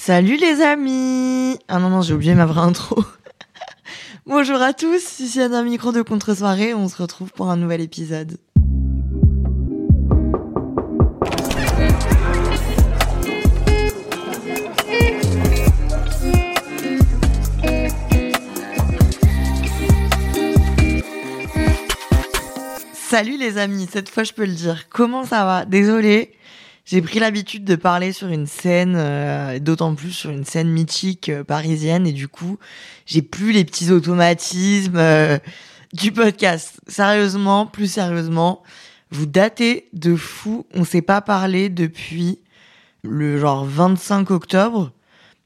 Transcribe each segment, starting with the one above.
Salut les amis Ah non, non, j'ai oublié ma vraie intro. Bonjour à tous, ici un micro de contre-soirée, on se retrouve pour un nouvel épisode. Salut les amis, cette fois je peux le dire. Comment ça va? Désolée, j'ai pris l'habitude de parler sur une scène, euh, d'autant plus sur une scène mythique euh, parisienne, et du coup, j'ai plus les petits automatismes euh, du podcast. Sérieusement, plus sérieusement, vous datez de fou. On s'est pas parlé depuis le genre 25 octobre.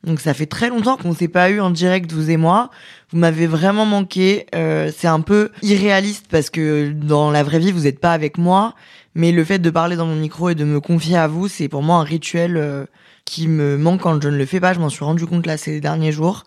Donc ça fait très longtemps qu'on s'est pas eu en direct vous et moi. Vous m'avez vraiment manqué. C'est un peu irréaliste parce que dans la vraie vie vous n'êtes pas avec moi, mais le fait de parler dans mon micro et de me confier à vous, c'est pour moi un rituel euh, qui me manque quand je ne le fais pas. Je m'en suis rendu compte là ces derniers jours.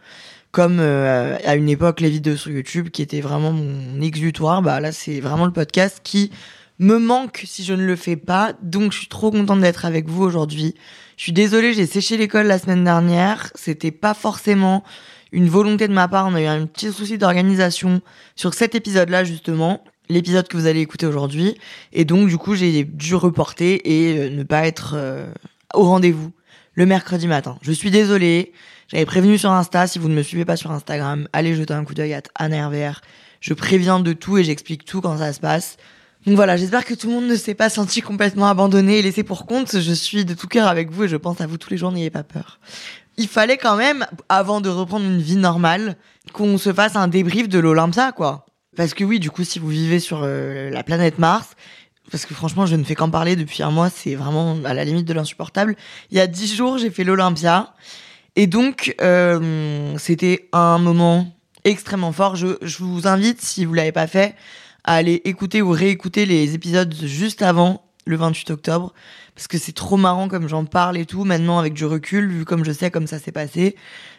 Comme euh, à une époque les vidéos sur YouTube qui étaient vraiment mon exutoire, bah là c'est vraiment le podcast qui me manque si je ne le fais pas. Donc je suis trop contente d'être avec vous aujourd'hui. Je suis désolée, j'ai séché l'école la semaine dernière. C'était pas forcément une volonté de ma part. On a eu un petit souci d'organisation sur cet épisode-là, justement. L'épisode que vous allez écouter aujourd'hui. Et donc, du coup, j'ai dû reporter et euh, ne pas être euh, au rendez-vous le mercredi matin. Je suis désolée. J'avais prévenu sur Insta. Si vous ne me suivez pas sur Instagram, allez jeter un coup d'œil à Anna RVR. Je préviens de tout et j'explique tout quand ça se passe. Donc voilà, j'espère que tout le monde ne s'est pas senti complètement abandonné et laissé pour compte. Je suis de tout cœur avec vous et je pense à vous tous les jours, n'ayez pas peur. Il fallait quand même, avant de reprendre une vie normale, qu'on se fasse un débrief de l'Olympia, quoi. Parce que oui, du coup, si vous vivez sur euh, la planète Mars, parce que franchement, je ne fais qu'en parler depuis un mois, c'est vraiment à la limite de l'insupportable. Il y a dix jours, j'ai fait l'Olympia. Et donc, euh, c'était un moment extrêmement fort. Je, je vous invite, si vous l'avez pas fait, à aller écouter ou réécouter les épisodes juste avant le 28 octobre parce que c'est trop marrant comme j'en parle et tout maintenant avec du recul vu comme je sais comme ça s'est passé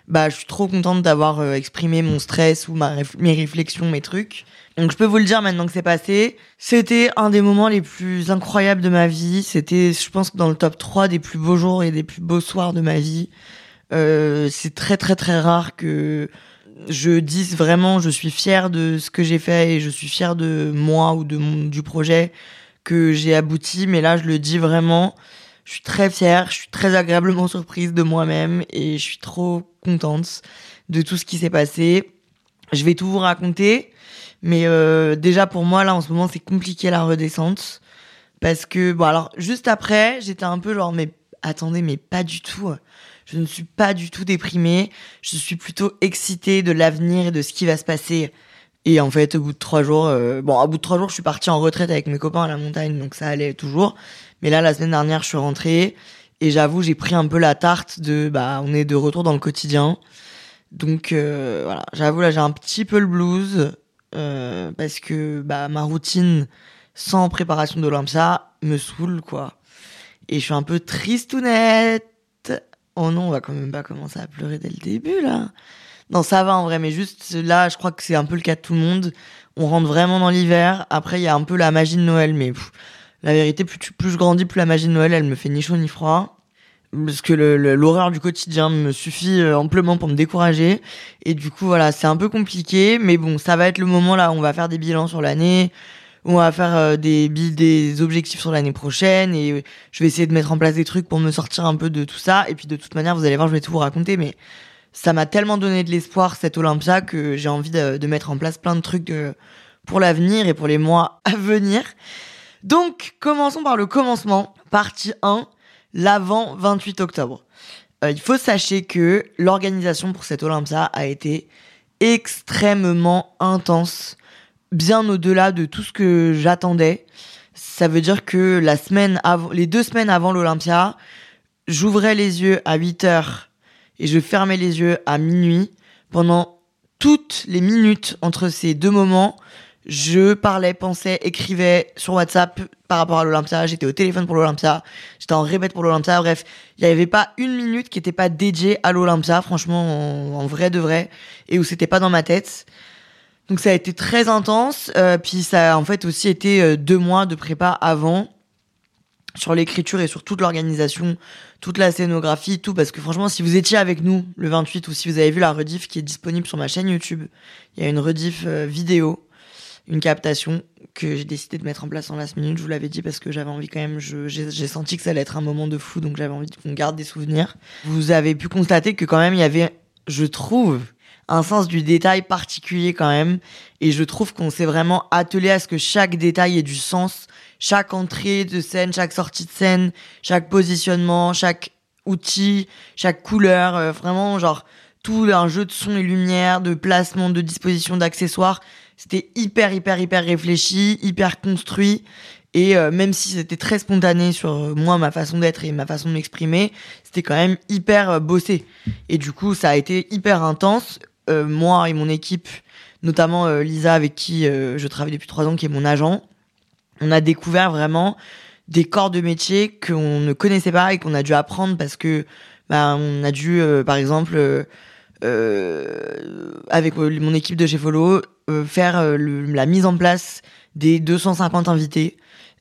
bah je suis trop contente d'avoir euh, exprimé mon stress ou ma mes réflexions mes trucs. Donc je peux vous le dire maintenant que c'est passé. C'était un des moments les plus incroyables de ma vie. C'était je pense dans le top 3 des plus beaux jours et des plus beaux soirs de ma vie. Euh, c'est très très très rare que je dis vraiment, je suis fière de ce que j'ai fait et je suis fière de moi ou de du projet que j'ai abouti. Mais là, je le dis vraiment, je suis très fière, je suis très agréablement surprise de moi-même et je suis trop contente de tout ce qui s'est passé. Je vais tout vous raconter, mais euh, déjà pour moi là en ce moment c'est compliqué la redescente parce que bon alors juste après j'étais un peu genre mais attendez mais pas du tout je ne suis pas du tout déprimée. Je suis plutôt excitée de l'avenir et de ce qui va se passer. Et en fait, au bout de trois jours, euh, bon, au bout de trois jours, je suis partie en retraite avec mes copains à la montagne, donc ça allait toujours. Mais là, la semaine dernière, je suis rentrée et j'avoue, j'ai pris un peu la tarte de, bah, on est de retour dans le quotidien. Donc euh, voilà, j'avoue là, j'ai un petit peu le blues euh, parce que bah ma routine sans préparation d'Olympia me saoule quoi. Et je suis un peu triste ou nette Oh non, on va quand même pas commencer à pleurer dès le début, là. Non, ça va en vrai, mais juste là, je crois que c'est un peu le cas de tout le monde. On rentre vraiment dans l'hiver. Après, il y a un peu la magie de Noël, mais la vérité, plus, plus je grandis, plus la magie de Noël, elle me fait ni chaud ni froid. Parce que l'horreur du quotidien me suffit euh, amplement pour me décourager. Et du coup, voilà, c'est un peu compliqué. Mais bon, ça va être le moment là où on va faire des bilans sur l'année on va faire euh, des des objectifs sur l'année prochaine et euh, je vais essayer de mettre en place des trucs pour me sortir un peu de tout ça et puis de toute manière vous allez voir je vais tout vous raconter mais ça m'a tellement donné de l'espoir cette Olympia que j'ai envie de, mettre en place plein de trucs euh, pour l'avenir et pour les mois à venir. Donc commençons par le commencement, partie 1, l'avant 28 octobre. il faut sachez que l'organisation pour cette Olympia a été extrêmement intense bien au-delà de tout ce que j'attendais. Ça veut dire que la semaine avant, les deux semaines avant l'Olympia, j'ouvrais les yeux à 8 heures et je fermais les yeux à minuit. Pendant toutes les minutes entre ces deux moments, je parlais, pensais, écrivais sur WhatsApp par rapport à l'Olympia. J'étais au téléphone pour l'Olympia. J'étais en répète pour l'Olympia. Bref, il n'y avait pas une minute qui n'était pas dédiée à l'Olympia, franchement, en, vrai de vrai, et où c'était pas dans ma tête. Donc ça a été très intense. Euh, puis ça a en fait aussi été euh, deux mois de prépa avant sur l'écriture et sur toute l'organisation, toute la scénographie, tout. Parce que franchement, si vous étiez avec nous le 28 ou si vous avez vu la rediff qui est disponible sur ma chaîne YouTube, il y a une rediff euh, vidéo une captation que j'ai décidé de mettre en place en last minute. Je vous l'avais dit parce que j'avais envie quand même, j'ai senti que ça allait être un moment de fou, donc j'avais envie qu'on garde des souvenirs. Vous avez pu constater que quand même il y avait, je trouve, un sens du détail particulier quand même. Et je trouve qu'on s'est vraiment attelé à ce que chaque détail ait du sens. Chaque entrée de scène, chaque sortie de scène, chaque positionnement, chaque outil, chaque couleur, euh, vraiment genre tout un jeu de son et lumière, de placement, de disposition d'accessoires. C'était hyper, hyper, hyper réfléchi, hyper construit. Et euh, même si c'était très spontané sur euh, moi, ma façon d'être et ma façon de m'exprimer, c'était quand même hyper bossé. Et du coup, ça a été hyper intense. moi et mon équipe, notamment Lisa avec qui je travaille depuis trois ans, qui est mon agent, on a découvert vraiment des corps de métier qu'on ne connaissait pas et qu'on a dû apprendre parce que bah, on a dû, par exemple, avec mon équipe de chez Follow, euh, faire euh, la mise en place des 250 invités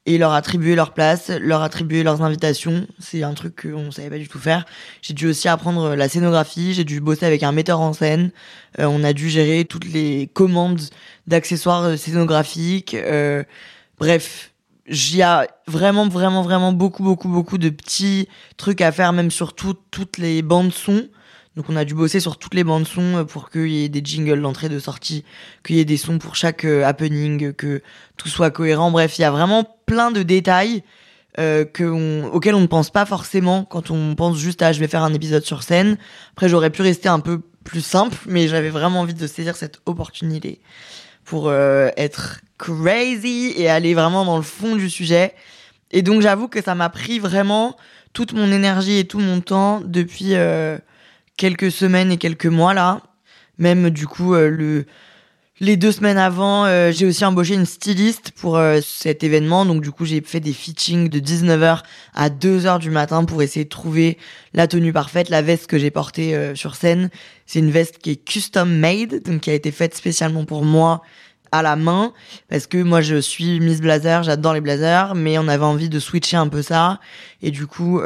et leur attribuer leur place, leur attribuer leurs invitations. C'est un truc qu'on savait pas du tout faire. J'ai dû aussi apprendre la scénographie, j'ai dû bosser avec un metteur en scène. Euh, on a dû gérer toutes les commandes d'accessoires scénographiques. Euh, bref, il y a vraiment, vraiment, vraiment beaucoup, beaucoup, beaucoup de petits trucs à faire, même sur toutes les bandes son. Donc on a dû bosser sur toutes les bandes son euh, pour qu'il y ait des jingles d'entrée de sortie, qu'il y ait des sons pour chaque euh, happening, que tout soit cohérent. Bref, il y a vraiment plein de détails euh, auxquels on ne pense pas forcément quand on pense juste à je vais faire un épisode sur scène. Après j'aurais pu rester un peu plus simple, mais j'avais vraiment envie de saisir cette opportunité pour être crazy et aller vraiment dans le fond du sujet. Et donc j'avoue que ça m'a pris vraiment toute mon énergie et tout mon temps depuis quelques semaines et quelques mois là. Même du coup, euh, le, les deux semaines avant, euh, j'ai aussi embauché une styliste pour euh, cet événement. Donc du coup, j'ai fait des fitchings de 19h à 2h du matin pour essayer de trouver la tenue parfaite, la veste que j'ai portée sur scène. C'est une veste qui est custom made, donc qui a été faite spécialement pour moi à la main parce que moi je suis Miss Blazer, j'adore les blazers, mais on avait envie de switcher un peu ça et du coup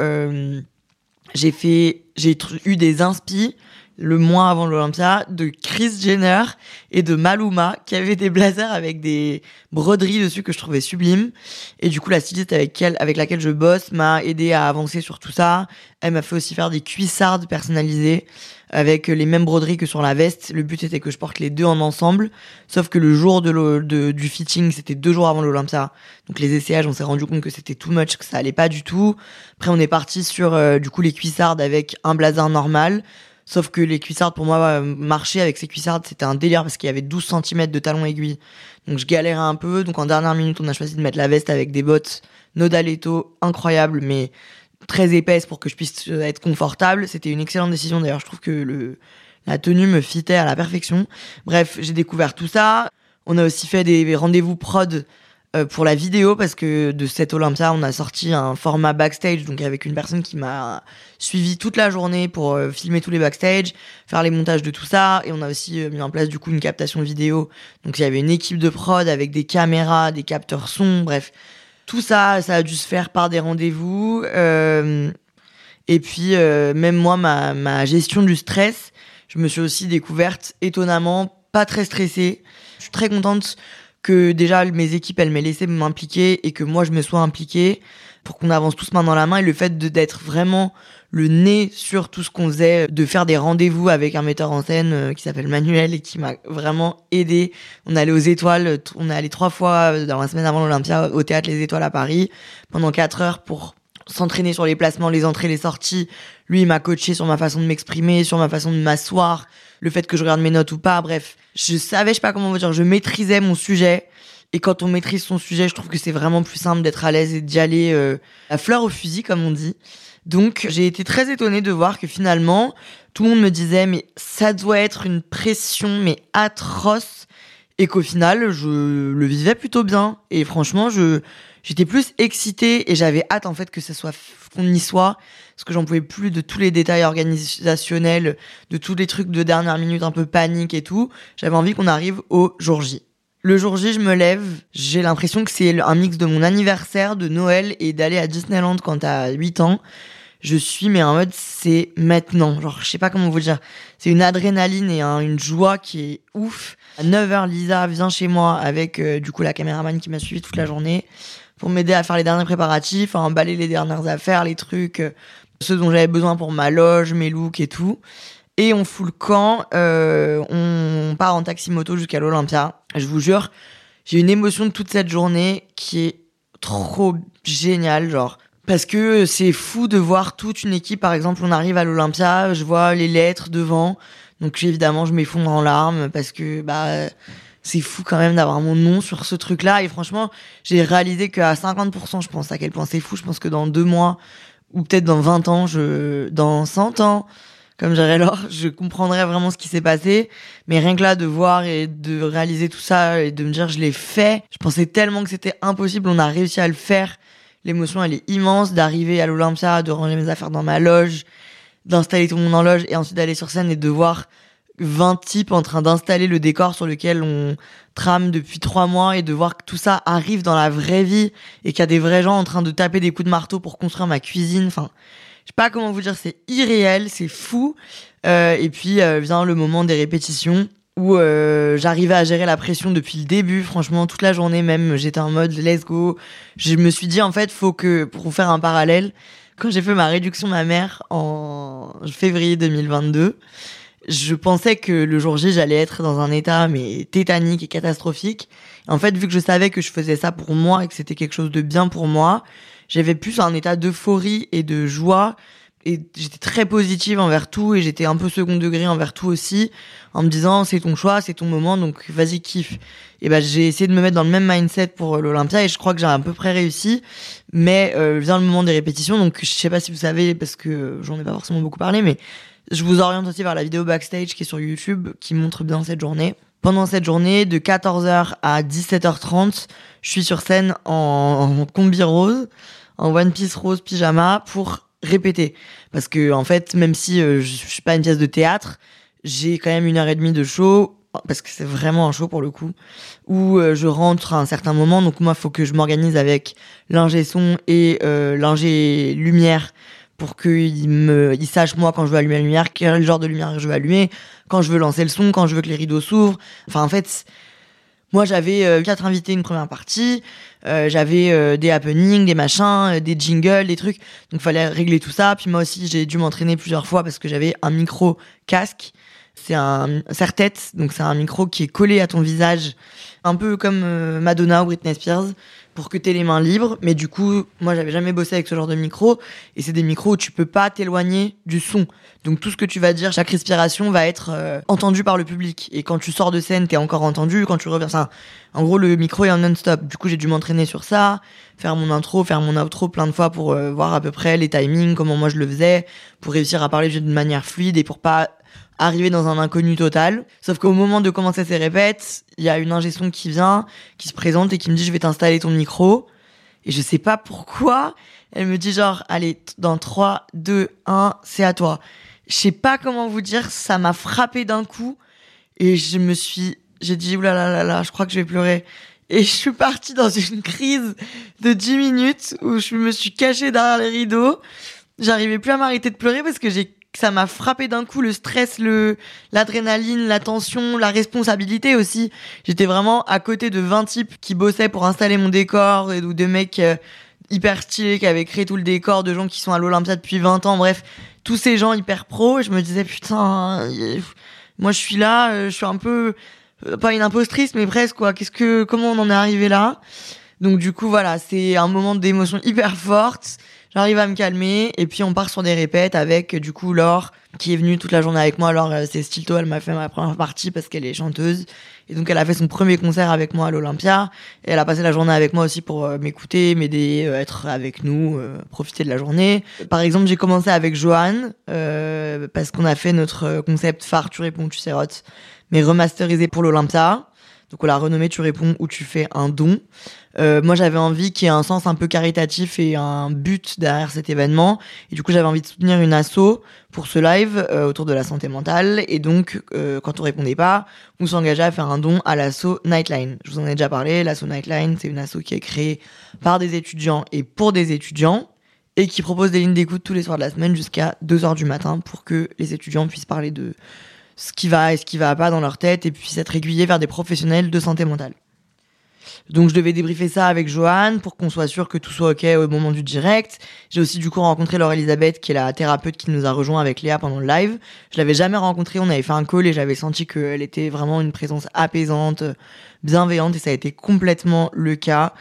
j'ai fait, j'ai eu des inspi le mois avant l'Olympia de Chris Jenner et de Maluma qui avaient des blazers avec des broderies dessus que je trouvais sublimes. Et du coup, la styliste avec, elle, avec laquelle je bosse m'a aidé à avancer sur tout ça. Elle m'a fait aussi faire des cuissardes personnalisées avec les mêmes broderies que sur la veste. Le but était que je porte les deux en ensemble. Sauf que le jour de, du fitting, c'était deux jours avant l'Olympia. Donc les essayages, on s'est rendu compte que c'était too much, que ça allait pas du tout. Après, on est parti sur euh, du coup les cuissardes avec un blazer normal Sauf que les cuissardes, pour moi, euh, marcher avec ces cuissardes, c'était un délire parce qu'il y avait 12 cm de talons aiguilles. Donc je galérais un peu. Donc en dernière minute, on a choisi de mettre la veste avec des bottes Nodaleto incroyables, mais très épaisses pour que je puisse euh, être confortable. C'était une excellente décision. D'ailleurs, je trouve que le, la tenue me fitait à la perfection. Bref, j'ai découvert tout ça. On a aussi fait des rendez-vous prod euh, pour la vidéo parce que de cette Olympia on a sorti un format backstage donc avec une personne qui m'a suivi toute la journée pour euh, filmer tous les backstage, faire les montages de tout ça et on a aussi mis en place du coup une captation vidéo. Donc il y avait une équipe de prod avec des caméras, des capteurs son, bref. Tout ça, ça a dû se faire par des rendez-vous. et puis même moi, ma, ma gestion du stress, je me suis aussi découverte étonnamment pas très stressée. Je suis très contente que déjà mes équipes elles m'aient laissé m'impliquer et que moi je me sois impliqué pour qu'on avance tous main dans la main et le fait d'être vraiment le nez sur tout ce qu'on faisait, de faire des rendez-vous avec un metteur en scène euh, qui s'appelle Manuel et qui m'a vraiment aidé. On allait aux étoiles, on est allé trois fois euh, dans la semaine avant l'Olympia au théâtre Les Étoiles à Paris pendant quatre heures pour s'entraîner sur les placements, les entrées, les sorties. Lui, il m'a coaché sur ma façon de m'exprimer, sur ma façon de m'asseoir, le fait que je regarde mes notes ou pas. Bref, je savais, je sais pas comment vous dire, je maîtrisais mon sujet. Et quand on maîtrise son sujet, je trouve que c'est vraiment plus simple d'être à l'aise et d'y aller euh, à fleur au fusil, comme on dit. Donc j'ai été très étonnée de voir que finalement, tout le monde me disait mais ça doit être une pression mais atroce et qu'au final je le vivais plutôt bien et franchement je j'étais plus excitée et j'avais hâte en fait que ce soit qu'on y soit parce que j'en pouvais plus de tous les détails organisationnels, de tous les trucs de dernière minute un peu panique et tout. J'avais envie qu'on arrive au jour J. Le jour J, je me lève, j'ai l'impression que c'est un mix de mon anniversaire, de Noël et d'aller à Disneyland quand t'as 8 ans. Je suis, mais en mode, c'est maintenant. Genre, je sais pas comment vous dire. C'est une adrénaline et une joie qui est ouf. À 9h, Lisa vient chez moi avec, euh, du coup, la caméraman qui m'a suivi toute la journée pour m'aider à faire les derniers préparatifs, à emballer les dernières affaires, les trucs, euh, ceux dont j'avais besoin pour ma loge, mes looks et tout. Et on fout le camp, euh, on part en taxi moto jusqu'à l'Olympia. Je vous jure, j'ai une émotion de toute cette journée qui est trop géniale, genre. Parce que c'est fou de voir toute une équipe, par exemple, on arrive à l'Olympia, je vois les lettres devant, donc évidemment je m'effondre en larmes parce que bah c'est fou quand même d'avoir mon nom sur ce truc-là. Et franchement, j'ai réalisé qu'à 50%, je pense à quel point c'est fou. Je pense que dans deux mois, ou peut-être dans 20 ans, je, dans 100 ans, comme dirait Laure, je comprendrai vraiment ce qui s'est passé. Mais rien que là, de voir et de réaliser tout ça et de me dire je l'ai fait, je pensais tellement que c'était impossible. On a réussi à le faire. L'émotion, elle est immense d'arriver à l'Olympia, de ranger mes affaires dans ma loge, d'installer tout le monde en loge et ensuite d'aller sur scène et de voir 20 types en train d'installer le décor sur lequel on trame depuis trois mois et de voir que tout ça arrive dans la vraie vie et qu'il y a des vrais gens en train de taper des coups de marteau pour construire ma cuisine. Enfin, je sais pas comment vous dire, c'est irréel, c'est fou. Euh, et puis euh, vient le moment des répétitions où euh, j'arrivais à gérer la pression depuis le début. Franchement, toute la journée même, j'étais en mode let's go. Je me suis dit en fait, faut que pour faire un parallèle, quand j'ai fait ma réduction ma mère en février 2022 je pensais que le jour J, j'allais être dans un état mais tétanique et catastrophique. En fait, vu que je savais que je faisais ça pour moi et que c'était quelque chose de bien pour moi, j'avais plus un état d'euphorie et de joie et j'étais très positive envers tout et j'étais un peu second degré envers tout aussi en me disant c'est ton choix, c'est ton moment donc vas-y kiffe. Et ben j'ai essayé de me mettre dans le même mindset pour l'Olympia et je crois que j'ai à peu près réussi mais euh, vient le moment des répétitions donc je sais pas si vous savez parce que j'en ai pas forcément beaucoup parlé mais je vous oriente aussi vers la vidéo backstage qui est sur YouTube, qui montre bien cette journée. Pendant cette journée, de 14h à 17h30, je suis sur scène en, combi rose, en one piece rose pyjama pour répéter. Parce que, en fait, même si euh, je suis pas une pièce de théâtre, j'ai quand même une heure et demie de show, parce que c'est vraiment un show pour le coup, où euh, je rentre à un certain moment. Donc moi, faut que je m'organise avec l'ingé son et euh, l'ingé lumière pour qu'il me, il sache moi quand je veux allumer la lumière, quel genre de lumière je veux allumer, quand je veux lancer le son, quand je veux que les rideaux s'ouvrent. Enfin, en fait, moi j'avais euh, quatre invités une première partie, euh, j'avais euh, des happenings, des machins, des jingles, des trucs. Donc fallait régler tout ça. Puis moi aussi j'ai dû m'entraîner plusieurs fois parce que j'avais un micro casque. C'est un serre-tête, donc c'est un micro qui est collé à ton visage, un peu comme Madonna ou Britney Spears pour que tu les mains libres. Mais du coup, moi, j'avais jamais bossé avec ce genre de micro. Et c'est des micros où tu peux pas t'éloigner du son. Donc tout ce que tu vas dire, chaque respiration va être euh, entendu par le public. Et quand tu sors de scène, t'es encore entendu. Quand tu reviens, ça, en gros, le micro est en non-stop. Du coup, j'ai dû m'entraîner sur ça, faire mon intro, faire mon outro plein de fois pour euh, voir à peu près les timings, comment moi je le faisais, pour réussir à parler de manière fluide et pour pas arriver dans un inconnu total. Sauf qu'au moment de commencer ces répètes, il y a une ingé qui vient, qui se présente et qui me dit je vais t'installer ton micro. Et je sais pas pourquoi. Elle me dit genre, allez, dans 3, 2, 1, c'est à toi. Je sais pas comment vous dire, ça m'a frappé d'un coup. Et je me suis, j'ai dit, oulala, là, là, je crois que je vais pleurer. Et je suis partie dans une crise de 10 minutes où je me suis cachée derrière les rideaux. J'arrivais plus à m'arrêter de pleurer parce que j'ai ça m'a frappé d'un coup le stress, le l'adrénaline, la tension, la responsabilité aussi. J'étais vraiment à côté de 20 types qui bossaient pour installer mon décor et ou de mecs euh, hyper stylés qui avaient créé tout le décor, de gens qui sont à l'Olympia depuis 20 ans, bref, tous ces gens hyper pros, je me disais putain, euh, moi je suis là, euh, je suis un peu pas une impostrice mais presque quoi. Qu'est-ce que comment on en est arrivé là? Donc du coup voilà, c'est un moment d'émotion hyper forte J'arrive à me calmer et puis on part sur des répètes avec du coup Laure qui est venue toute la journée avec moi. Alors euh, c'est Stilto, elle m'a fait ma première partie parce qu'elle est chanteuse Et donc elle a fait son premier concert avec moi à l'Olympia. Et elle a passé la journée avec moi aussi pour euh, m'écouter, m'aider, euh, être avec nous, euh, profiter de la journée. Par exemple, j'ai commencé avec Johan parce qu'on a fait notre concept phare, tu réponds, tu sérotes, mais remasterisé pour l'Olympia. Donc on l'a renommé Tu réponds ou tu fais un don. Euh, moi j'avais envie qu'il y ait un sens un peu caritatif et un but derrière cet événement. Et du coup j'avais envie de soutenir une asso pour ce live euh, autour de la santé mentale. Et donc euh, quand on répondait pas, on s'engageait à faire un don à l'asso Nightline. Je vous en ai déjà parlé. L'asso Nightline c'est une asso qui est créée par des étudiants et pour des étudiants et qui propose des lignes d'écoute tous les soirs de la semaine jusqu'à 2h du matin pour que les étudiants puissent parler de ce qui va et ce qui va pas dans leur tête et puis s'être aiguillé vers des professionnels de santé mentale. Donc je devais débriefer ça avec Johan pour qu'on soit sûr que tout soit ok au moment du direct. J'ai aussi du coup rencontré Laure Elisabeth qui est la thérapeute qui nous a rejoint avec Léa pendant le live. Je l'avais jamais rencontrée, on avait fait un call et j'avais senti qu'elle était vraiment une présence apaisante, bienveillante et ça a été complètement le cas.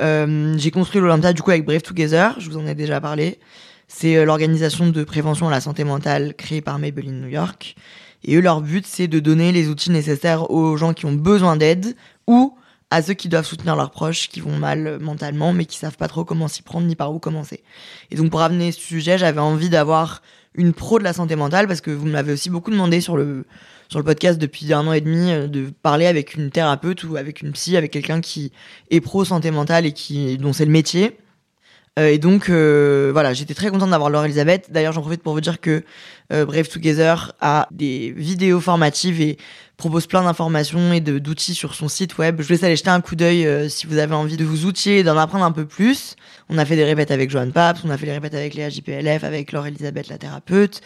Euh, j'ai construit l'Olympia du coup avec Brave Together, je vous en ai déjà parlé. C'est euh, l'organisation de prévention à la santé mentale créée par Maybelline New York. Et eux, leur but, c'est de donner les outils nécessaires aux gens qui ont besoin d'aide ou à ceux qui doivent soutenir leurs proches qui vont mal mentalement mais qui savent pas trop comment s'y prendre ni par où commencer. Et donc pour amener ce sujet, j'avais envie d'avoir une pro de la santé mentale parce que vous m'avez aussi beaucoup demandé sur le sur le podcast depuis un an et demi euh, de parler avec une thérapeute ou avec une psy, avec quelqu'un qui est pro santé mentale et qui dont c'est le métier. Euh, et donc euh, voilà, j'étais très contente d'avoir Laure Elisabeth. D'ailleurs, j'en profite pour vous dire que euh, Brave Together a des vidéos formatives et propose plein d'informations et d'outils sur son site web. Je vous laisse aller jeter un coup d'œil si vous avez envie de vous outiller et d'en apprendre un peu plus. On a fait des répètes avec Joanne Paps, on a fait des répètes avec Léa JPLF, avec Laure Elisabeth la thérapeute.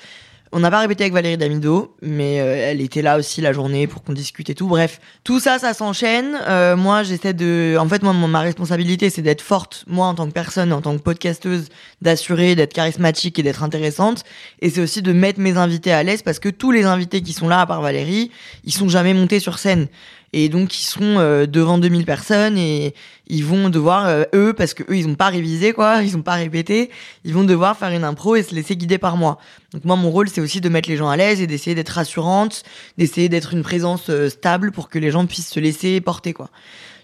On n'a pas répété avec Valérie Damido, mais euh, elle était là aussi la journée pour qu'on discute et tout. Bref, tout ça, ça s'enchaîne. Euh, moi, j'essaie de... En fait, moi, ma responsabilité, c'est d'être forte, moi, en tant que personne, en tant que podcasteuse, d'assurer, d'être charismatique et d'être intéressante. Et c'est aussi de mettre mes invités à l'aise parce que tous les invités qui sont là, à part Valérie, ils sont jamais montés sur scène et donc ils seront euh, devant 2000 personnes et ils vont devoir euh, eux parce que eux ils ont pas révisé quoi, ils ont pas répété, ils vont devoir faire une impro et se laisser guider par moi. Donc moi mon rôle c'est aussi de mettre les gens à l'aise et d'essayer d'être rassurante, d'essayer d'être une présence euh, stable pour que les gens puissent se laisser porter quoi.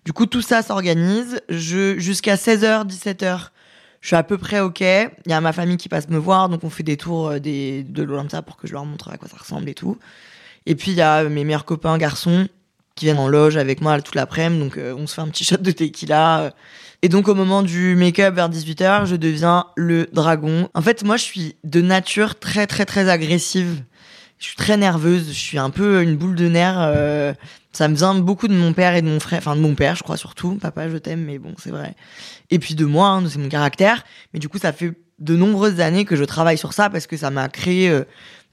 Du coup tout ça s'organise, je jusqu'à 16h 17h je suis à peu près ok. Il y a ma famille qui passe me voir, donc on fait des tours des, de l'Olympia pour que je leur montre à quoi ça ressemble et tout. Et puis il y a mes meilleurs copains garçons qui viennent en loge avec moi toute l'après-midi. Donc, euh, on se fait un petit shot de tequila. Et donc, au moment du make-up vers 18h, je deviens le dragon. En fait, moi, je suis de nature très, très, très agressive. Je suis très nerveuse. Je suis un peu une boule de nerfs. Euh, ça me vient beaucoup de mon père et de mon frère. Enfin, de mon père, je crois surtout. Papa, je t'aime, mais bon, c'est vrai. Et puis de moi, hein, c'est mon caractère. Mais du coup, ça fait de nombreuses années que je travaille sur ça parce que ça m'a créé euh,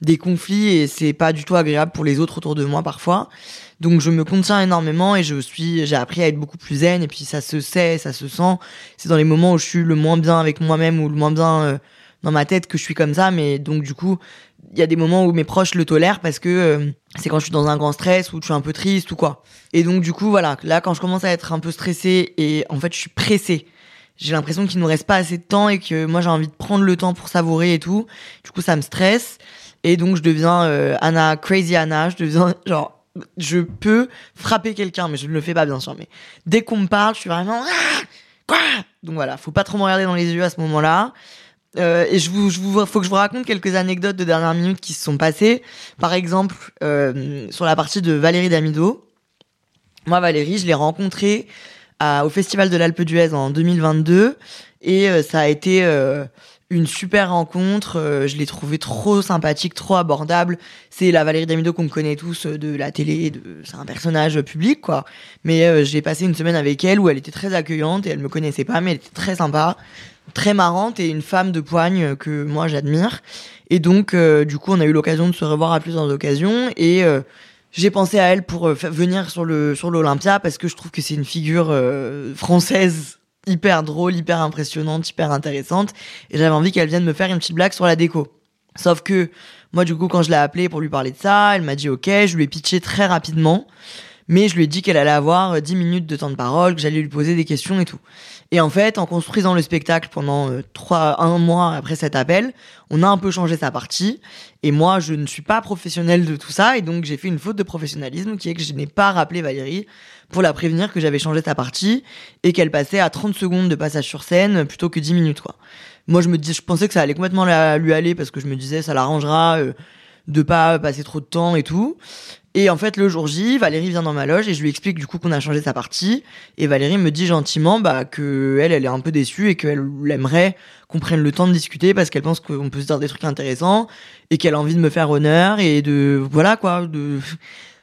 des conflits et c'est pas du tout agréable pour les autres autour de moi parfois. Donc je me contiens énormément et je suis, j'ai appris à être beaucoup plus zen et puis ça se sait, ça se sent. C'est dans les moments où je suis le moins bien avec moi-même ou le moins bien euh, dans ma tête que je suis comme ça. Mais donc du coup, il y a des moments où mes proches le tolèrent parce que euh, c'est quand je suis dans un grand stress ou je suis un peu triste ou quoi. Et donc du coup voilà, là quand je commence à être un peu stressée et en fait je suis pressée. J'ai l'impression qu'il nous reste pas assez de temps et que moi j'ai envie de prendre le temps pour savourer et tout. Du coup ça me stresse et donc je deviens euh, Anna crazy Anna, je deviens genre je peux frapper quelqu'un, mais je ne le fais pas bien sûr. Mais dès qu'on me parle, je suis vraiment ah, quoi? Donc voilà, faut pas trop me regarder dans les yeux à ce moment-là. Euh, et je vous, je vous, faut que je vous raconte quelques anecdotes de dernière minute qui se sont passées. Par exemple, euh, sur la partie de Valérie Damido. Moi, Valérie, je l'ai rencontrée au Festival de l'Alpe d'Huez en 2022 et ça a été une super rencontre. Euh, je l'ai trouvé trop sympathique, trop abordable. C'est la Valérie Damido qu'on connaît tous euh, de la télé. De... C'est un personnage public, quoi. Mais euh, j'ai passé une semaine avec elle où elle était très accueillante et elle me connaissait pas, mais elle était très sympa, très marrante et une femme de poigne que moi j'admire. Et donc, du coup, on a eu l'occasion de se revoir à plusieurs occasions et j'ai pensé à elle pour venir sur le sur l'Olympia parce que je trouve que c'est une figure française hyper drôle, hyper impressionnante, hyper intéressante. Et j'avais envie qu'elle vienne me faire une petite blague sur la déco. Sauf que moi, du coup, quand je l'ai appelée pour lui parler de ça, elle m'a dit OK, je lui ai pitché très rapidement. Mais je lui ai dit qu'elle allait avoir 10 minutes de temps de parole, que j'allais lui poser des questions et tout. Et en fait, en construisant le spectacle pendant euh, trois, un mois après cet appel, on a un peu changé sa partie. Et moi, je ne suis pas professionnelle de tout ça. Et donc, j'ai fait une faute de professionnalisme qui est que je n'ai pas rappelé Valérie pour la prévenir que j'avais changé sa partie et qu'elle passait à 30 secondes de passage sur scène plutôt que 10 minutes. Moi, je me dis, je pensais que ça allait complètement lui aller parce que je me disais, ça l'arrangera euh, de pas passer trop de temps et tout. Et en fait, le jour J, Valérie vient dans ma loge et je lui explique du coup qu'on a changé sa partie. Et Valérie me dit gentiment bah, que elle, elle est un peu déçue et qu'elle aimerait qu'on prenne le temps de discuter parce qu'elle pense qu'on peut se dire des trucs intéressants et qu'elle a envie de me faire honneur et de voilà quoi, de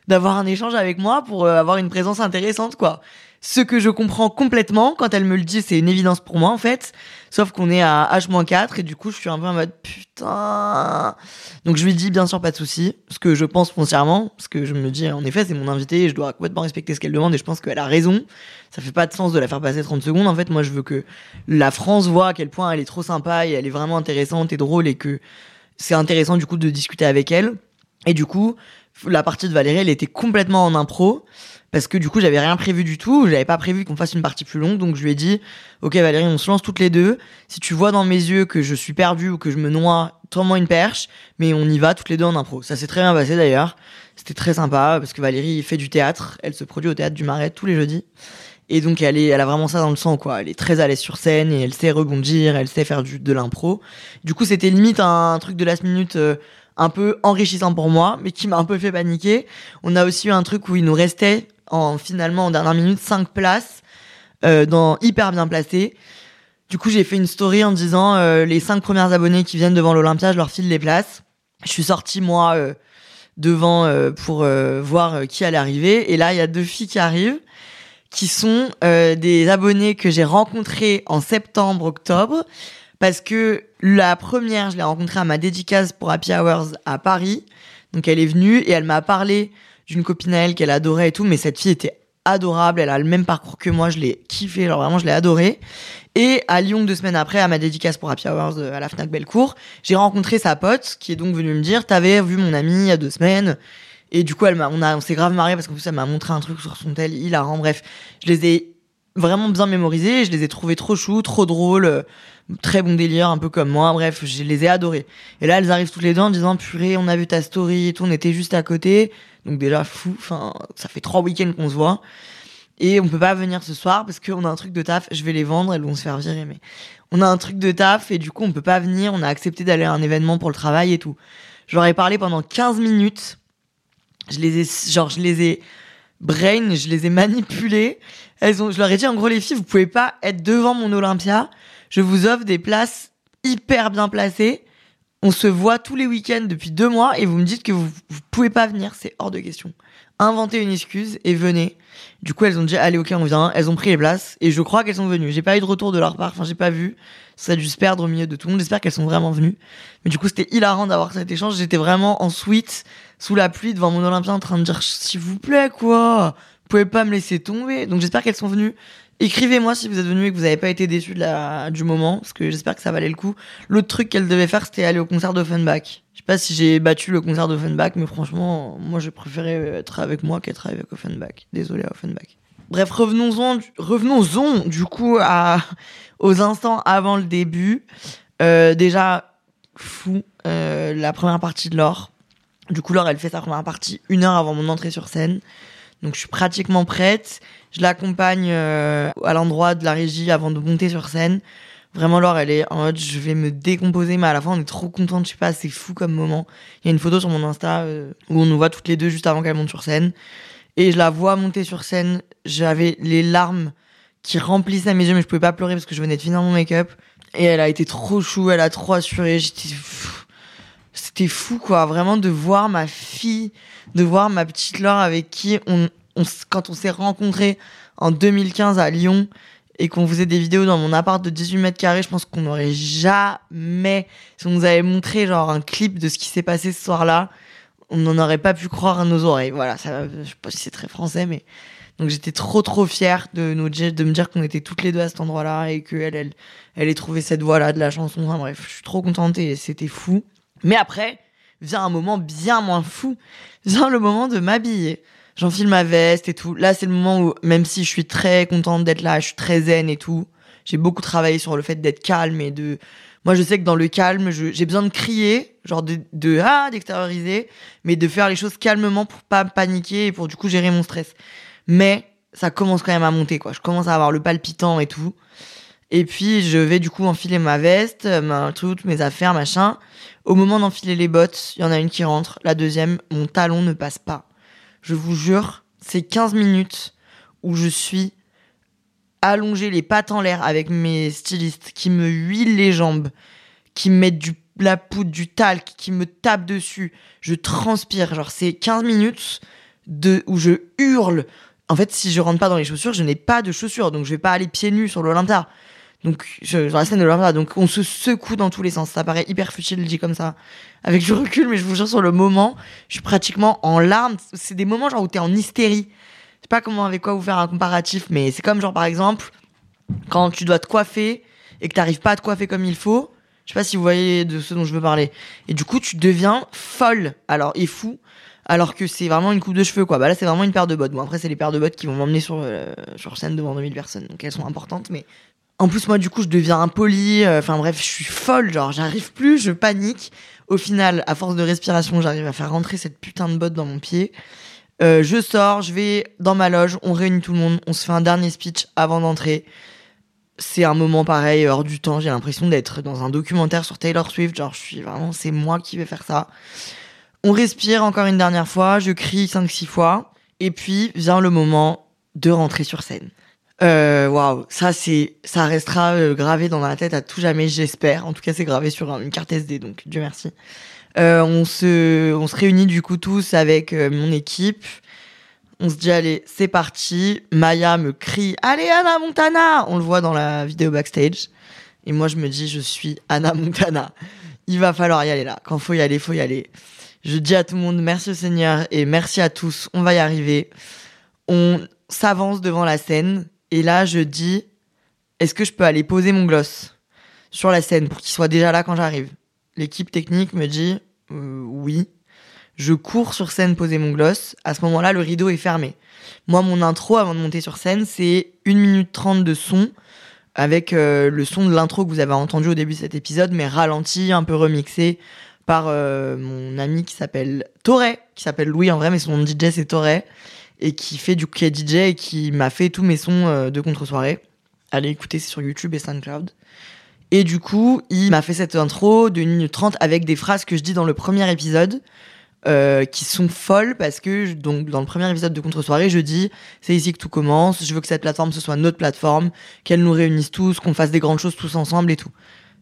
d'avoir un échange avec moi pour euh, avoir une présence intéressante quoi. Ce que je comprends complètement quand elle me le dit, c'est une évidence pour moi en fait. Sauf qu'on est à H-4 et du coup je suis un peu en mode putain. Donc je lui dis bien sûr pas de souci, ce que je pense foncièrement, parce que je me dis en effet c'est mon invité et je dois complètement respecter ce qu'elle demande et je pense qu'elle a raison. Ça fait pas de sens de la faire passer 30 secondes. En fait moi je veux que la France voit à quel point elle est trop sympa et elle est vraiment intéressante et drôle et que c'est intéressant du coup de discuter avec elle. Et du coup la partie de Valérie elle était complètement en impro parce que du coup j'avais rien prévu du tout, j'avais pas prévu qu'on fasse une partie plus longue, donc je lui ai dit ok Valérie on se lance toutes les deux, si tu vois dans mes yeux que je suis perdu ou que je me noie, tends-moi une perche, mais on y va toutes les deux en impro. Ça s'est très bien passé d'ailleurs, c'était très sympa parce que Valérie fait du théâtre, elle se produit au théâtre du Marais tous les jeudis. Et donc elle est, elle a vraiment ça dans le sang quoi. Elle est très à sur scène et elle sait rebondir, elle sait faire du, de l'impro. Du coup c'était limite un, truc de last minute euh, un peu enrichissant pour moi, mais qui m'a un peu fait paniquer. On a aussi eu un truc où il nous restait en finalement en dernière minute 5 places euh, dans hyper bien placées. Du coup, j'ai fait une story en disant euh, les cinq premières abonnés qui viennent devant l'Olympia, je leur file les places. Je suis sortie moi euh, devant pour voir qui allait arriver et là, il y a deux filles qui arrivent qui sont des abonnés que j'ai rencontrés en septembre octobre parce que la première, je l'ai rencontrée à ma dédicace pour Happy Hours à Paris. Donc elle est venue et elle m'a parlé d'une copine à elle qu'elle adorait et tout, mais cette fille était adorable, elle a le même parcours que moi, je l'ai kiffé, genre vraiment je l'ai adoré. Et à Lyon, deux semaines après, à ma dédicace pour Happy Hours euh, à la Fnac Bellecour, j'ai rencontré sa pote qui est donc venue me dire, t'avais vu mon ami il y a deux semaines. Et du coup, elle on a, on s'est grave marré parce qu'en plus, elle m'a montré un truc sur son tel hilarant. Bref, je les ai vraiment bien mémorisés, je les ai trouvés trop choux, trop drôles, euh, très bon délire, un peu comme moi. Bref, je les ai adorés. Et là, elles arrivent toutes les deux en disant, purée, on a vu ta story et tout, on était juste à côté. Donc déjà fou, enfin ça fait trois week-ends qu'on se voit et on peut pas venir ce soir parce qu'on a un truc de taf. Je vais les vendre, elles vont se faire virer, mais on a un truc de taf et du coup on peut pas venir. On a accepté d'aller à un événement pour le travail et tout. Je leur ai parlé pendant 15 minutes. Je les ai, genre je les ai brain, je les ai manipulés. Elles ont, je leur ai dit en gros les filles, vous pouvez pas être devant mon Olympia. Je vous offre des places hyper bien placées on se voit tous les week-ends depuis deux mois et vous me dites que vous, vous pouvez pas venir, c'est hors de question. Inventez une excuse et venez. Du coup, elles ont dit allez ok on vient. Elles ont pris les places et je crois qu'elles sont venues. J'ai pas eu de retour de leur part. Enfin j'ai pas vu. Ça a dû se perdre au milieu de tout le monde. J'espère qu'elles sont vraiment venues. Mais du coup c'était hilarant d'avoir cet échange. J'étais vraiment en suite sous la pluie devant mon Olympien en train de dire s'il vous plaît quoi. Vous pouvez pas me laisser tomber. Donc j'espère qu'elles sont venues. Écrivez-moi si vous êtes venu et que vous n'avez pas été déçu du moment, parce que j'espère que ça valait le coup. L'autre truc qu'elle devait faire, c'était aller au concert d'Offenbach. Je sais pas si j'ai battu le concert d'Offenbach, mais franchement, moi, j'ai préféré être avec moi qu'être avec Offenbach. Désolé Offenbach. Bref, revenons-en, revenons-en du coup aux instants avant le début. Euh, déjà, fou, euh, la première partie de l'or. Du coup, Laure, elle fait sa première partie une heure avant mon entrée sur scène. Donc, je suis pratiquement prête. Je l'accompagne euh, à l'endroit de la régie avant de monter sur scène. Vraiment, Laure, elle est en mode, je vais me décomposer, mais à la fin, on est trop contente. Je sais pas, c'est fou comme moment. Il y a une photo sur mon Insta euh, où on nous voit toutes les deux juste avant qu'elle monte sur scène. Et je la vois monter sur scène. J'avais les larmes qui remplissaient mes yeux, mais je pouvais pas pleurer parce que je venais de finir mon make-up. Et elle a été trop chou, elle a trop assuré. J'étais c'était fou quoi vraiment de voir ma fille de voir ma petite Laure avec qui on, quand on s'est rencontrés en 2015 à Lyon et qu'on faisait des vidéos dans mon appart de 18 mètres carrés, je pense qu'on n'aurait jamais, si on nous avait montré genre un clip de ce qui s'est passé ce soir-là, on n'en aurait pas pu croire à nos oreilles. Voilà, ça, je sais pas si c'est très français, mais donc j'étais trop trop fière de nous de me dire qu'on était toutes les deux à cet endroit-là et qu'elle elle elle ait trouvé cette voix-là de la chanson. Enfin bref, je suis trop contente et c'était fou. Mais après vient un moment bien moins fou, vient le moment de m'habiller. J'enfile ma veste et tout. Là, c'est le moment où, même si je suis très contente d'être là, je suis très zen et tout, j'ai beaucoup travaillé sur le fait d'être calme et de. Moi, je sais que dans le calme, j'ai besoin de crier, genre de, de ah, d'extérioriser, mais de faire les choses calmement pour pas paniquer et pour du coup gérer mon stress. Mais ça commence quand même à monter, quoi. Je commence à avoir le palpitant et tout. Et puis, je vais du coup enfiler ma veste, ma, toutes mes affaires, machin. Au moment d'enfiler les bottes, il y en a une qui rentre. La deuxième, mon talon ne passe pas. Je vous jure, c'est 15 minutes où je suis allongé les pattes en l'air avec mes stylistes qui me huilent les jambes, qui me mettent du, la poudre, du talc, qui me tapent dessus. Je transpire. Genre, c'est 15 minutes de, où je hurle. En fait, si je rentre pas dans les chaussures, je n'ai pas de chaussures. Donc, je vais pas aller pieds nus sur l'Olympia. Donc, je, la scène de l'Olympia. Donc, on se secoue dans tous les sens. Ça paraît hyper futile, dit comme ça. Avec du recul, mais je vous jure, sur le moment, je suis pratiquement en larmes. C'est des moments genre où t'es en hystérie je sais pas comment avec quoi vous faire un comparatif, mais c'est comme genre par exemple quand tu dois te coiffer et que t'arrives pas à te coiffer comme il faut. Je sais pas si vous voyez de ce dont je veux parler. Et du coup, tu deviens folle, alors et fou, alors que c'est vraiment une coupe de cheveux quoi. Bah là, c'est vraiment une paire de bottes. Bon après, c'est les paires de bottes qui vont m'emmener sur euh, sur scène devant 2000 personnes, donc elles sont importantes, mais en plus moi du coup, je deviens impoli. Euh, enfin bref, je suis folle, genre j'arrive plus, je panique. Au final, à force de respiration, j'arrive à faire rentrer cette putain de botte dans mon pied. Euh, je sors, je vais dans ma loge, on réunit tout le monde, on se fait un dernier speech avant d'entrer. C'est un moment pareil, hors du temps. J'ai l'impression d'être dans un documentaire sur Taylor Swift. Genre, je suis vraiment, c'est moi qui vais faire ça. On respire encore une dernière fois, je crie 5-6 fois. Et puis vient le moment de rentrer sur scène. Euh, waouh, ça c'est, ça restera euh, gravé dans ma tête à tout jamais, j'espère. En tout cas, c'est gravé sur une carte SD, donc Dieu merci. Euh, on, se, on se réunit du coup tous avec euh, mon équipe. On se dit, allez, c'est parti. Maya me crie, allez, Anna Montana On le voit dans la vidéo backstage. Et moi, je me dis, je suis Anna Montana. Il va falloir y aller là. Quand faut y aller, faut y aller. Je dis à tout le monde, merci au Seigneur et merci à tous. On va y arriver. On s'avance devant la scène. Et là, je dis, est-ce que je peux aller poser mon gloss sur la scène pour qu'il soit déjà là quand j'arrive? L'équipe technique me dit euh, oui. Je cours sur scène poser mon gloss. À ce moment-là, le rideau est fermé. Moi, mon intro avant de monter sur scène, c'est 1 minute 30 de son avec euh, le son de l'intro que vous avez entendu au début de cet épisode, mais ralenti, un peu remixé par euh, mon ami qui s'appelle Toré, qui s'appelle Louis en vrai, mais son DJ c'est Toré, et qui fait du qui est DJ et qui m'a fait tous mes sons de contre-soirée. Allez écouter, c'est sur YouTube et SoundCloud. Et du coup, il m'a fait cette intro de 1 minute 30 avec des phrases que je dis dans le premier épisode. Euh, qui sont folles parce que donc dans le premier épisode de Contre-soirée, je dis c'est ici que tout commence, je veux que cette plateforme ce soit notre plateforme, qu'elle nous réunisse tous, qu'on fasse des grandes choses tous ensemble et tout.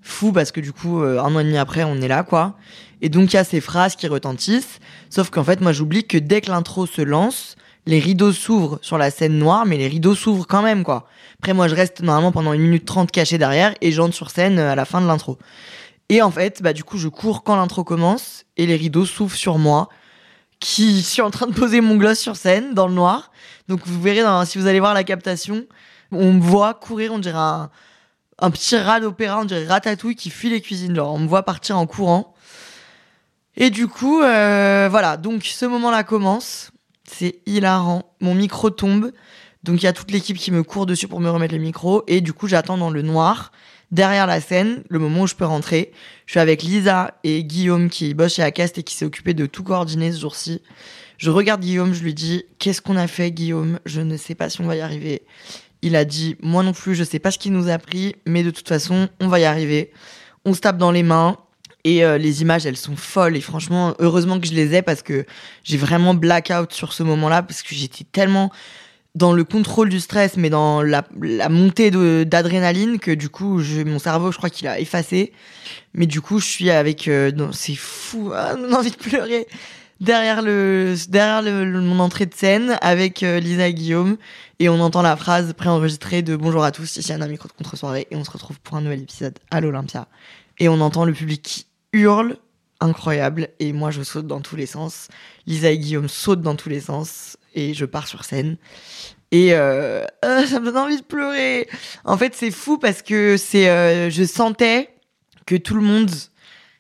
Fou parce que du coup euh, un an et demi après on est là quoi. Et donc il y a ces phrases qui retentissent, sauf qu'en fait moi j'oublie que dès que l'intro se lance, les rideaux s'ouvrent sur la scène noire, mais les rideaux s'ouvrent quand même, quoi. Après, moi, je reste normalement pendant une minute trente caché derrière et j'entre sur scène euh, à la fin de l'intro. Et en fait, bah, du coup, je cours quand l'intro commence et les rideaux s'ouvrent sur moi, qui suis en train de poser mon gloss sur scène dans le noir. Donc, vous verrez, si vous allez voir la captation, on me voit courir, on dirait un, un petit rat d'opéra, on dirait Ratatouille qui fuit les cuisines. Genre, on me voit partir en courant. Et du coup, euh, voilà. Donc, ce moment-là commence. C'est hilarant. Mon micro tombe. Donc il y a toute l'équipe qui me court dessus pour me remettre le micro. Et du coup, j'attends dans le noir, derrière la scène, le moment où je peux rentrer. Je suis avec Lisa et Guillaume qui bosse chez Acast et qui s'est occupé de tout coordonner ce jour-ci. Je regarde Guillaume, je lui dis Qu'est-ce qu'on a fait, Guillaume? Je ne sais pas si on va y arriver. Il a dit Moi non plus, je sais pas ce qui nous a pris, mais de toute façon, on va y arriver. On se tape dans les mains. Et euh, les images, elles sont folles. Et franchement, heureusement que je les ai parce que j'ai vraiment blackout sur ce moment-là parce que j'étais tellement dans le contrôle du stress, mais dans la, montée d'adrénaline que du coup, mon cerveau, je crois qu'il a effacé. Mais du coup, je suis avec, euh, c'est fou, on a envie de pleurer derrière le derrière mon entrée de scène avec euh, Lisa et Guillaume et on entend la phrase préenregistrée de bonjour à tous ici un micro de contre soirée et on se retrouve pour un nouvel épisode à l'Olympia et on entend le public qui hurle, incroyable, et moi je saute dans tous les sens. Lisa et Guillaume sautent dans tous les sens, et je pars sur scène. Et euh, euh, ça me donne envie de pleurer. En fait, c'est fou parce que c'est, euh, je sentais que tout le monde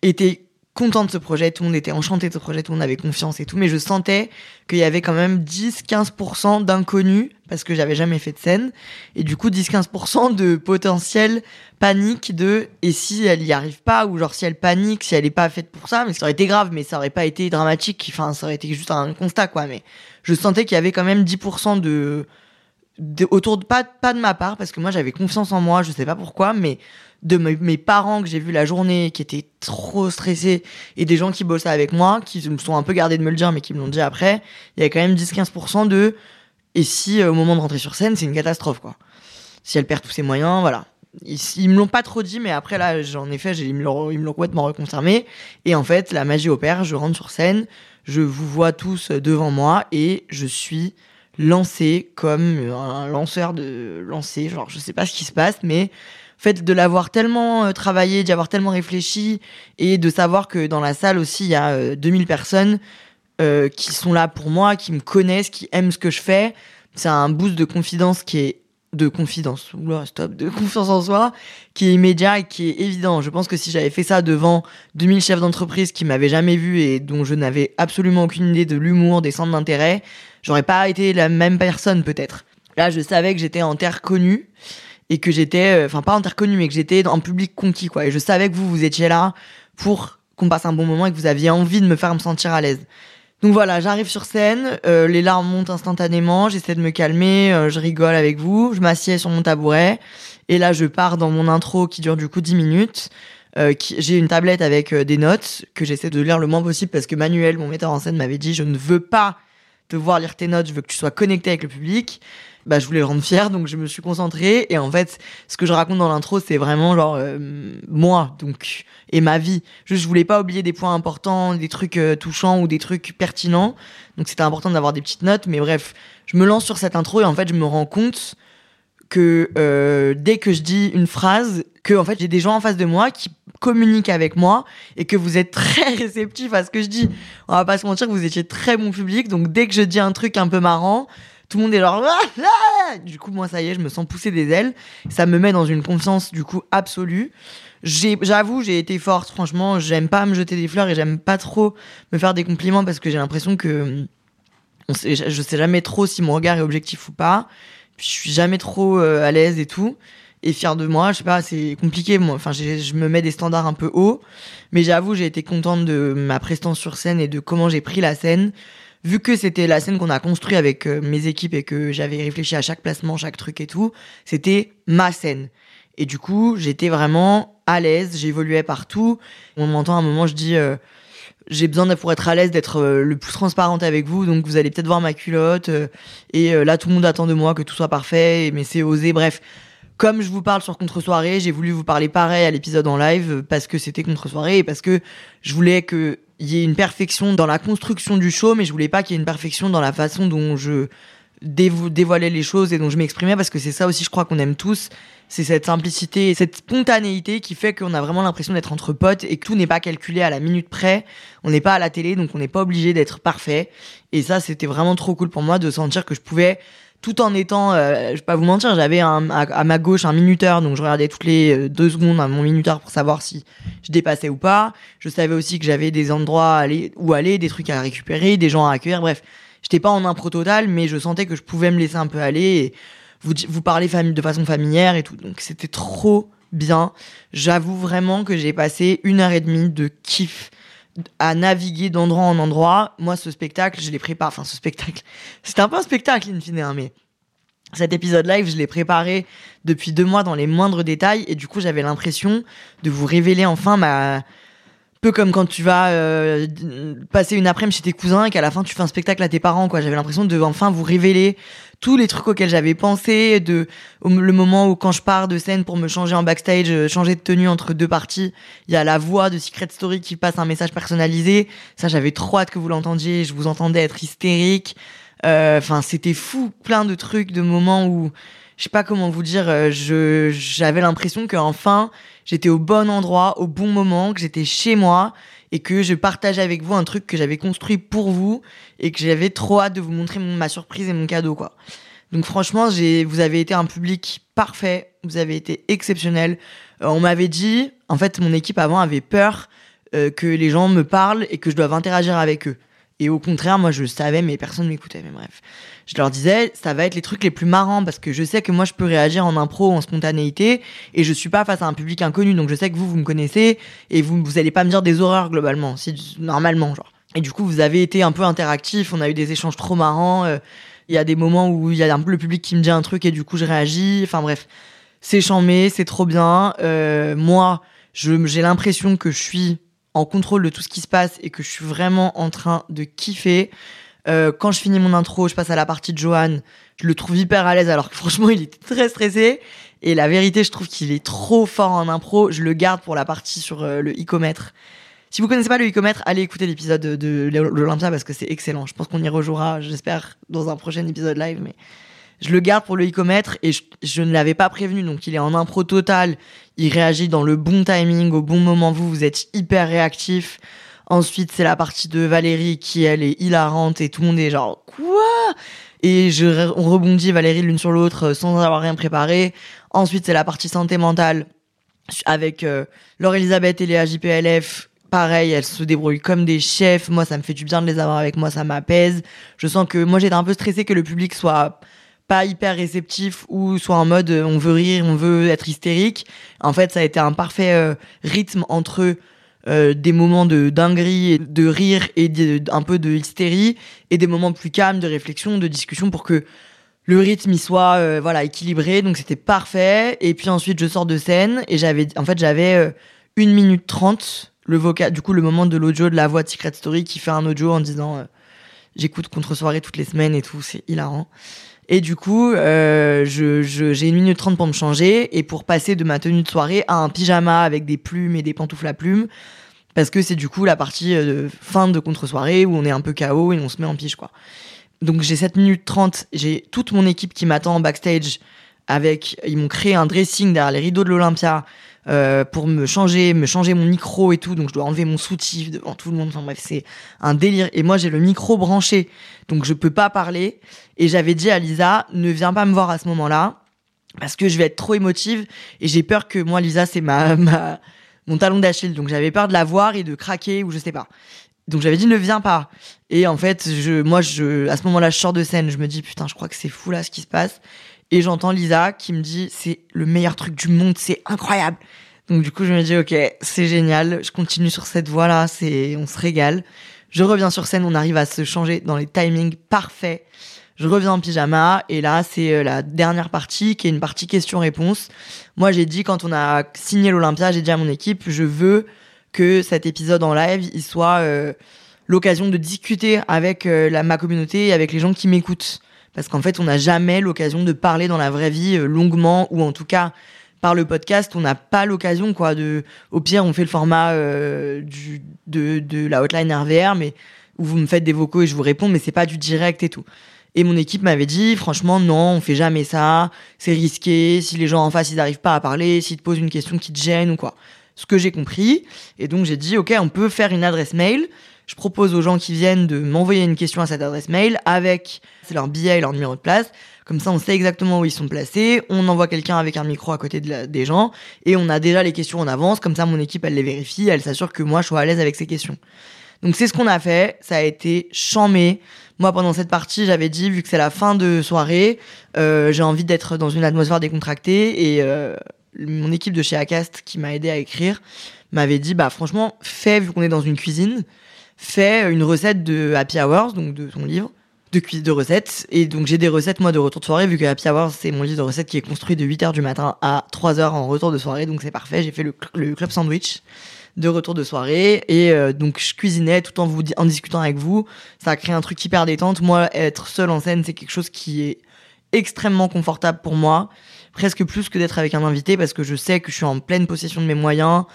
était content de ce projet, tout le monde était enchanté de ce projet, tout le monde avait confiance et tout, mais je sentais qu'il y avait quand même 10-15% d'inconnus parce que j'avais jamais fait de scène et du coup 10-15% de potentiel panique de et si elle y arrive pas ou genre si elle panique, si elle est pas faite pour ça, mais ça aurait été grave, mais ça aurait pas été dramatique, enfin ça aurait été juste un constat quoi, mais je sentais qu'il y avait quand même 10% de, de autour de pas pas de ma part parce que moi j'avais confiance en moi, je sais pas pourquoi, mais de mes, parents que j'ai vu la journée, qui étaient trop stressés, et des gens qui bossaient avec moi, qui me sont un peu gardés de me le dire, mais qui me l'ont dit après, il y avait quand même 10-15% de et si euh, au moment de rentrer sur scène, c'est une catastrophe, quoi. Si elle perd tous ses moyens, voilà. Ils, me l'ont pas trop dit, mais après, là, en effet, ils me l'ont complètement reconfirmé. Et en fait, la magie opère, je rentre sur scène, je vous vois tous devant moi, et je suis lancé comme un lanceur de lancer. Genre, je sais pas ce qui se passe, mais fait de l'avoir tellement euh, travaillé, d'y avoir tellement réfléchi et de savoir que dans la salle aussi il y a 2000 euh, personnes euh, qui sont là pour moi, qui me connaissent, qui aiment ce que je fais, c'est un boost de confidence qui est de confidence, oula, stop, de confiance en soi, qui est immédiat et qui est évident. Je pense que si j'avais fait ça devant 2000 chefs d'entreprise qui m'avaient jamais vu et dont je n'avais absolument aucune idée de l'humour, des centres d'intérêt, j'aurais pas été la même personne peut-être. Là, je savais que j'étais en terre connue et que j'étais, euh, enfin pas interconnu, mais que j'étais en public conquis, quoi. Et je savais que vous, vous étiez là pour qu'on passe un bon moment et que vous aviez envie de me faire me sentir à l'aise. Donc voilà, j'arrive sur scène, euh, les larmes montent instantanément, j'essaie de me calmer, euh, je rigole avec vous, je m'assieds sur mon tabouret, et là je pars dans mon intro qui dure du coup 10 minutes. Euh, j'ai une tablette avec des notes que j'essaie de lire le moins possible parce que Manuel, mon metteur en scène, m'avait dit je ne veux pas te voir lire tes notes, je veux que tu sois connecté avec le public bah, je voulais le rendre fier, donc je me suis concentrée. Et en fait, ce que je raconte dans l'intro, c'est vraiment genre euh, moi, donc et ma vie. Juste, je voulais pas oublier des points importants, des trucs euh, touchants ou des trucs pertinents. Donc c'était important d'avoir des petites notes. Mais bref, je me lance sur cette intro et en fait, je me rends compte que euh, dès que je dis une phrase, que en fait j'ai des gens en face de moi qui communiquent avec moi et que vous êtes très réceptifs à ce que je dis. On va pas se mentir vous étiez très bon public, donc dès que je dis un truc un peu marrant, tout le monde est genre ah, du coup moi ça y est je me sens pousser des ailes. Ça me met dans une confiance du coup absolue. J'avoue j'ai été forte franchement. J'aime pas me jeter des fleurs et j'aime pas trop me faire des compliments parce que j'ai l'impression que je sais jamais trop si mon regard est objectif ou pas. Je suis jamais trop euh, à l'aise et tout. Et fier de moi je sais pas c'est compliqué. Moi enfin je me mets des standards un peu hauts. Mais j'avoue j'ai été contente de ma prestance sur scène et de comment j'ai pris la scène vu que c'était la scène qu'on a construite avec euh, mes équipes et que j'avais réfléchi à chaque placement, chaque truc et tout, c'était ma scène. Et du coup, j'étais vraiment à l'aise, j'évoluais partout. On m'entend à un moment, je dis, euh, j'ai besoin pour être à l'aise d'être euh, le plus transparente avec vous, donc vous allez peut-être voir ma culotte. et là, tout le monde attend de moi que tout soit parfait, mais c'est osé. Bref, comme je vous parle sur contre-soirée, j'ai voulu vous parler pareil à l'épisode en live parce que c'était contre-soirée et parce que je voulais que il y ait une perfection dans la construction du show, mais je voulais pas qu'il y ait une perfection dans la façon dont je dévoilais les choses et dont je m'exprimais, parce que c'est ça aussi, je crois qu'on aime tous. C'est cette simplicité, cette spontanéité qui fait qu'on a vraiment l'impression d'être entre potes et que tout n'est pas calculé à la minute près. On n'est pas à la télé, donc on n'est pas obligé d'être parfait. Et ça, c'était vraiment trop cool pour moi de sentir que je pouvais tout en étant, euh, je vais pas vous mentir, j'avais à, à, ma gauche un minuteur, donc je regardais toutes les euh, deux secondes mon minuteur pour savoir si je dépassais ou pas. Je savais aussi que j'avais des endroits à aller, où aller, des trucs à récupérer, des gens à accueillir, bref. J'étais pas en impro total, mais je sentais que je pouvais me laisser un peu aller et vous, vous parler de façon familière et tout. Donc c'était trop bien. J'avoue vraiment que j'ai passé une heure et demie de kiff à naviguer d'endroit en endroit. Moi, ce spectacle, je l'ai préparé. Enfin, ce spectacle, c'était un peu un spectacle, in fine, hein, mais cet épisode live, je l'ai préparé depuis deux mois dans les moindres détails, et du coup, j'avais l'impression de vous révéler enfin ma peu comme quand tu vas euh, passer une après-midi chez tes cousins et qu'à la fin tu fais un spectacle à tes parents quoi. J'avais l'impression de enfin vous révéler tous les trucs auxquels j'avais pensé de le moment où quand je pars de scène pour me changer en backstage euh, changer de tenue entre deux parties il y a la voix de Secret Story qui passe un message personnalisé. Ça j'avais trop hâte que vous l'entendiez. Je vous entendais être hystérique. Euh, enfin c'était fou plein de trucs de moments où je sais pas comment vous dire je j'avais l'impression qu'enfin j'étais au bon endroit, au bon moment, que j'étais chez moi et que je partageais avec vous un truc que j'avais construit pour vous et que j'avais trop hâte de vous montrer ma surprise et mon cadeau, quoi. Donc franchement, j'ai, vous avez été un public parfait, vous avez été exceptionnel. Euh, on m'avait dit, en fait, mon équipe avant avait peur euh, que les gens me parlent et que je dois interagir avec eux. Et au contraire, moi, je savais, mais personne m'écoutait. Mais bref, je leur disais, ça va être les trucs les plus marrants parce que je sais que moi, je peux réagir en impro, en spontanéité, et je suis pas face à un public inconnu. Donc, je sais que vous, vous me connaissez et vous, vous allez pas me dire des horreurs globalement, si normalement, genre. Et du coup, vous avez été un peu interactif. On a eu des échanges trop marrants. euh, Il y a des moments où il y a un peu le public qui me dit un truc et du coup, je réagis. Enfin bref, c'est chambé, c'est trop bien. Euh, moi, j'ai l'impression que je suis en contrôle de tout ce qui se passe et que je suis vraiment en train de kiffer. Euh, quand je finis mon intro, je passe à la partie de Johan. Je le trouve hyper à l'aise alors que franchement, il était très stressé. Et la vérité, je trouve qu'il est trop fort en impro. Je le garde pour la partie sur euh, le icomètre. Si vous connaissez pas le icomètre, allez écouter l'épisode de, l'Olympia parce que c'est excellent. Je pense qu'on y rejouera, j'espère, dans un prochain épisode live. Mais je le garde pour le icomètre et je ne l'avais pas prévenu. Donc il est en impro total. Il réagit dans le bon timing, au bon moment. Vous, vous êtes hyper réactif. Ensuite, c'est la partie de Valérie qui, elle, est hilarante et tout le monde est genre, quoi? Et je, on rebondit Valérie l'une sur l'autre euh, sans avoir rien préparé. Ensuite, c'est la partie santé mentale avec euh, Laure Elisabeth et Léa JPLF. Pareil, elles se débrouillent comme des chefs. Moi, ça me fait du bien de les avoir avec moi, ça m'apaise. Je sens que moi, j'étais un peu stressée que le public soit pas hyper réceptif ou soit en mode euh, on veut rire, on veut être hystérique. En fait, ça a été un parfait rythme entre euh, des moments de dinguerie, de rire et un peu de hystérie et des moments plus calmes de réflexion, de discussion pour que le rythme il soit euh, voilà équilibré. Donc c'était parfait. Et puis ensuite je sors de scène et j'avais en fait j'avais euh, une minute trente le vocal, du coup le moment de l'audio de la voix de Secret Story qui fait un audio en disant euh, j'écoute contre soirée toutes les semaines et tout, c'est hilarant. Et du coup, euh, j'ai une minute trente pour me changer et pour passer de ma tenue de soirée à un pyjama avec des plumes et des pantoufles à plumes. Parce que c'est du coup la partie euh, fin de contre-soirée où on est un peu KO et on se met en pige, quoi. Donc j'ai 7 minutes 30, j'ai toute mon équipe qui m'attend en backstage avec, ils m'ont créé un dressing derrière les rideaux de l'Olympia euh, pour me changer, me changer mon micro et tout. Donc je dois enlever mon soutif devant tout le monde. Enfin bref, c'est un délire. Et moi j'ai le micro branché, donc je peux pas parler. Et j'avais dit à Lisa, ne viens pas me voir à ce moment-là parce que je vais être trop émotive et j'ai peur que moi Lisa c'est ma, ma mon talon d'Achille. Donc j'avais peur de la voir et de craquer ou je sais pas. Donc j'avais dit ne viens pas. Et en fait, je, moi, je, à ce moment-là, je sors de scène, je me dis putain, je crois que c'est fou là ce qui se passe. Et j'entends Lisa qui me dit c'est le meilleur truc du monde, c'est incroyable. Donc du coup, je me dis ok, c'est génial. Je continue sur cette voie là, c'est, on se régale. Je reviens sur scène, on arrive à se changer dans les timings parfaits. Je reviens en pyjama et là c'est euh, la dernière partie qui est une partie question-réponse. Moi j'ai dit quand on a signé l'Olympia, j'ai dit à mon équipe je veux que cet épisode en live il soit euh, l'occasion de discuter avec euh, la, ma communauté et avec les gens qui m'écoutent. Parce qu'en fait, on n'a jamais l'occasion de parler dans la vraie vie euh, longuement, ou en tout cas, par le podcast, on n'a pas l'occasion, quoi, de, au pire, on fait le format euh, du, de, de la hotline RVR, mais où vous me faites des vocaux et je vous réponds, mais c'est pas du direct et tout. Et mon équipe m'avait dit, franchement, non, on fait jamais ça, c'est risqué, si les gens en face, ils n'arrivent pas à parler, s'ils te posent une question qui te gêne ou quoi. Ce que j'ai compris. Et donc, j'ai dit, OK, on peut faire une adresse mail. Je propose aux gens qui viennent de m'envoyer une question à cette adresse mail avec leur billet et leur numéro de place. Comme ça, on sait exactement où ils sont placés. On envoie quelqu'un avec un micro à côté de des gens et on a déjà les questions en avance. Comme ça, mon équipe, elle les vérifie. Elle s'assure que moi, je sois à l'aise avec ces questions. Donc, c'est ce qu'on a fait. Ça a été chamé. Moi, pendant cette partie, j'avais dit, vu que c'est la fin de soirée, euh, j'ai envie d'être dans une atmosphère décontractée et euh, mon équipe de chez Acast qui m'a aidé à écrire m'avait dit, bah franchement, fais, vu qu'on est dans une cuisine, fais une recette de Happy Hours, donc de ton livre, de cuisine de recettes. Et donc j'ai des recettes, moi, de retour de soirée, vu que Happy Hours, c'est mon livre de recettes qui est construit de 8h du matin à 3h en retour de soirée, donc c'est parfait. J'ai fait le, cl- le club sandwich de retour de soirée. Et euh, donc je cuisinais tout en vous en discutant avec vous. Ça a créé un truc hyper détente. Moi être seul en scène c'est quelque chose qui est extrêmement confortable pour moi. Presque plus que d'être avec un invité parce que je sais que je suis en pleine possession de mes moyens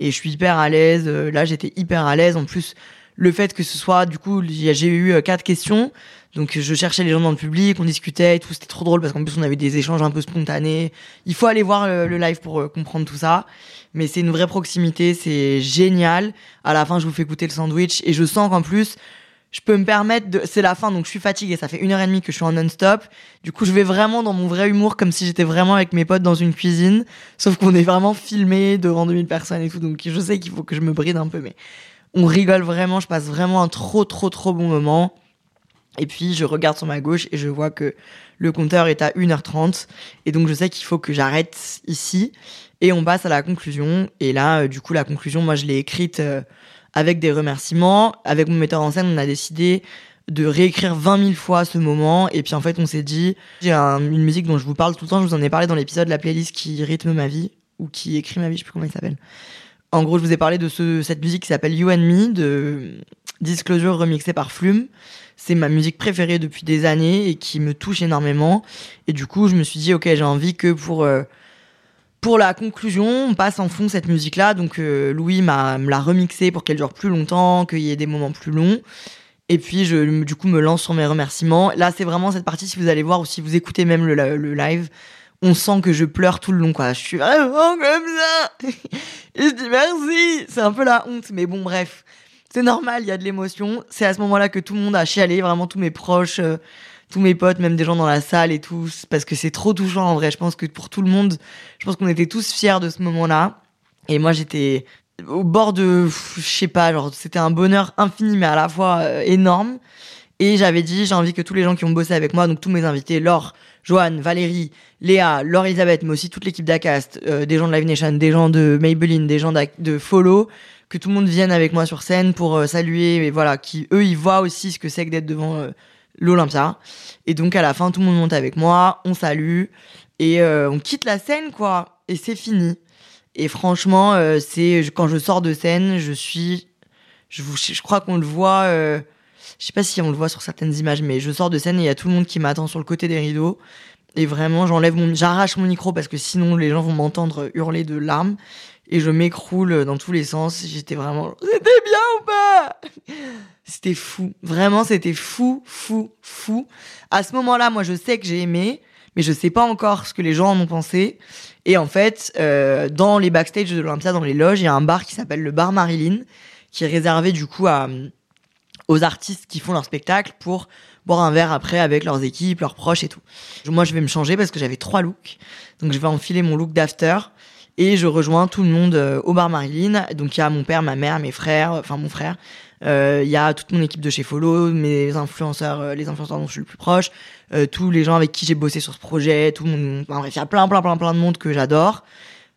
et je suis hyper à l'aise. Euh, là j'étais hyper à l'aise. En plus le fait que ce soit du coup j'ai eu euh, quatre questions donc je cherchais les gens dans le public on discutait et tout c'était trop drôle parce qu'en plus on avait des échanges un peu spontanés il faut aller voir le, live pour euh, comprendre tout ça mais c'est une vraie proximité c'est génial à la fin je vous fais goûter le sandwich et je sens qu'en plus je peux me permettre de. C'est la fin, donc je suis fatiguée. Ça fait une heure et demie que je suis en non-stop. Du coup, je vais vraiment dans mon vrai humour, comme si j'étais vraiment avec mes potes dans une cuisine. Sauf qu'on est vraiment filmé devant 2000 personnes et tout. Donc, je sais qu'il faut que je me bride un peu, mais on rigole vraiment. Je passe vraiment un trop, trop, trop bon moment. Et puis, je regarde sur ma gauche et je vois que le compteur est à 1h30. Et donc, je sais qu'il faut que j'arrête ici. Et on passe à la conclusion. Et là, euh, du coup, la conclusion, moi, je l'ai écrite. Euh, avec des remerciements. Avec mon metteur en scène, on a décidé de réécrire 20 000 fois ce moment. Et puis en fait, on s'est dit, j'ai une musique dont je vous parle tout le temps, je vous en ai parlé dans l'épisode de la playlist qui rythme ma vie, ou qui écrit ma vie, je sais plus comment il s'appelle. En gros, je vous ai parlé de ce, cette musique qui s'appelle You and Me, de Disclosure remixée par Flume. C'est ma musique préférée depuis des années et qui me touche énormément. Et du coup, je me suis dit, ok, j'ai envie que pour... Euh, pour la conclusion, on passe en fond cette musique-là. Donc euh, Louis m'a me l'a remixée pour qu'elle dure plus longtemps, qu'il y ait des moments plus longs. Et puis je du coup me lance sur mes remerciements. Là, c'est vraiment cette partie si vous allez voir ou si vous écoutez même le, le live, on sent que je pleure tout le long quoi. Je suis vraiment comme ça. Je dis merci. C'est un peu la honte, mais bon bref. C'est normal, il y a de l'émotion. C'est à ce moment-là que tout le monde a chialé, vraiment tous mes proches. Euh, tous mes potes, même des gens dans la salle et tout, parce que c'est trop touchant en vrai. Je pense que pour tout le monde, je pense qu'on était tous fiers de ce moment-là. Et moi, j'étais au bord de, je sais pas, genre c'était un bonheur infini, mais à la fois euh, énorme. Et j'avais dit, j'ai envie que tous les gens qui ont bossé avec moi, donc tous mes invités, Laure, Joanne, Valérie, Léa, Laure Elisabeth, mais aussi toute l'équipe d'Acast, euh, des gens de Live Nation, des gens de Maybelline, des gens de Follow, que tout le monde vienne avec moi sur scène pour euh, saluer, et voilà, qui eux, ils voient aussi ce que c'est que d'être devant l'Olympia. Et donc à la fin, tout le monde monte avec moi, on salue et euh, on quitte la scène, quoi. Et c'est fini. Et franchement, euh, c'est quand je sors de scène, je suis, je, je crois qu'on le voit. Euh, je sais pas si on le voit sur certaines images, mais je sors de scène et il y a tout le monde qui m'attend sur le côté des rideaux. Et vraiment, j'enlève mon, j'arrache mon micro parce que sinon les gens vont m'entendre hurler de larmes et je m'écroule dans tous les sens. J'étais vraiment, c'était bien ou pas? C'était fou. Vraiment, c'était fou, fou, fou. À ce moment-là, moi, je sais que j'ai aimé, mais je sais pas encore ce que les gens en ont pensé. Et en fait, euh, dans les backstage de l'Olympia, dans les loges, il y a un bar qui s'appelle le bar Marilyn, qui est réservé du coup à aux artistes qui font leur spectacle pour boire un verre après avec leurs équipes, leurs proches et tout. Moi, je vais me changer parce que j'avais trois looks. Donc, je vais enfiler mon look d'after et je rejoins tout le monde euh, au bar Marilyn. Donc, il y a mon père, ma mère, mes frères, enfin mon frère, euh, il y a toute mon équipe de chez Follow, mes influenceurs, euh, les influenceurs dont je suis le plus proche, euh, tous les gens avec qui j'ai bossé sur ce projet, tout le monde. bref, il y a plein, plein, plein, plein de monde que j'adore.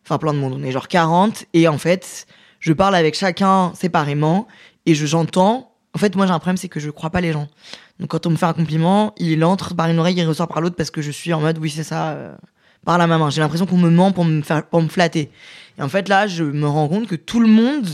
Enfin, plein de monde. On est genre 40. Et en fait, je parle avec chacun séparément et je j'entends. En fait, moi, j'ai un problème, c'est que je crois pas les gens. Donc, quand on me fait un compliment, il entre par une oreille, il ressort par l'autre parce que je suis en mode, oui, c'est ça, par la main. J'ai l'impression qu'on me ment pour me faire, pour me flatter. Et en fait, là, je me rends compte que tout le monde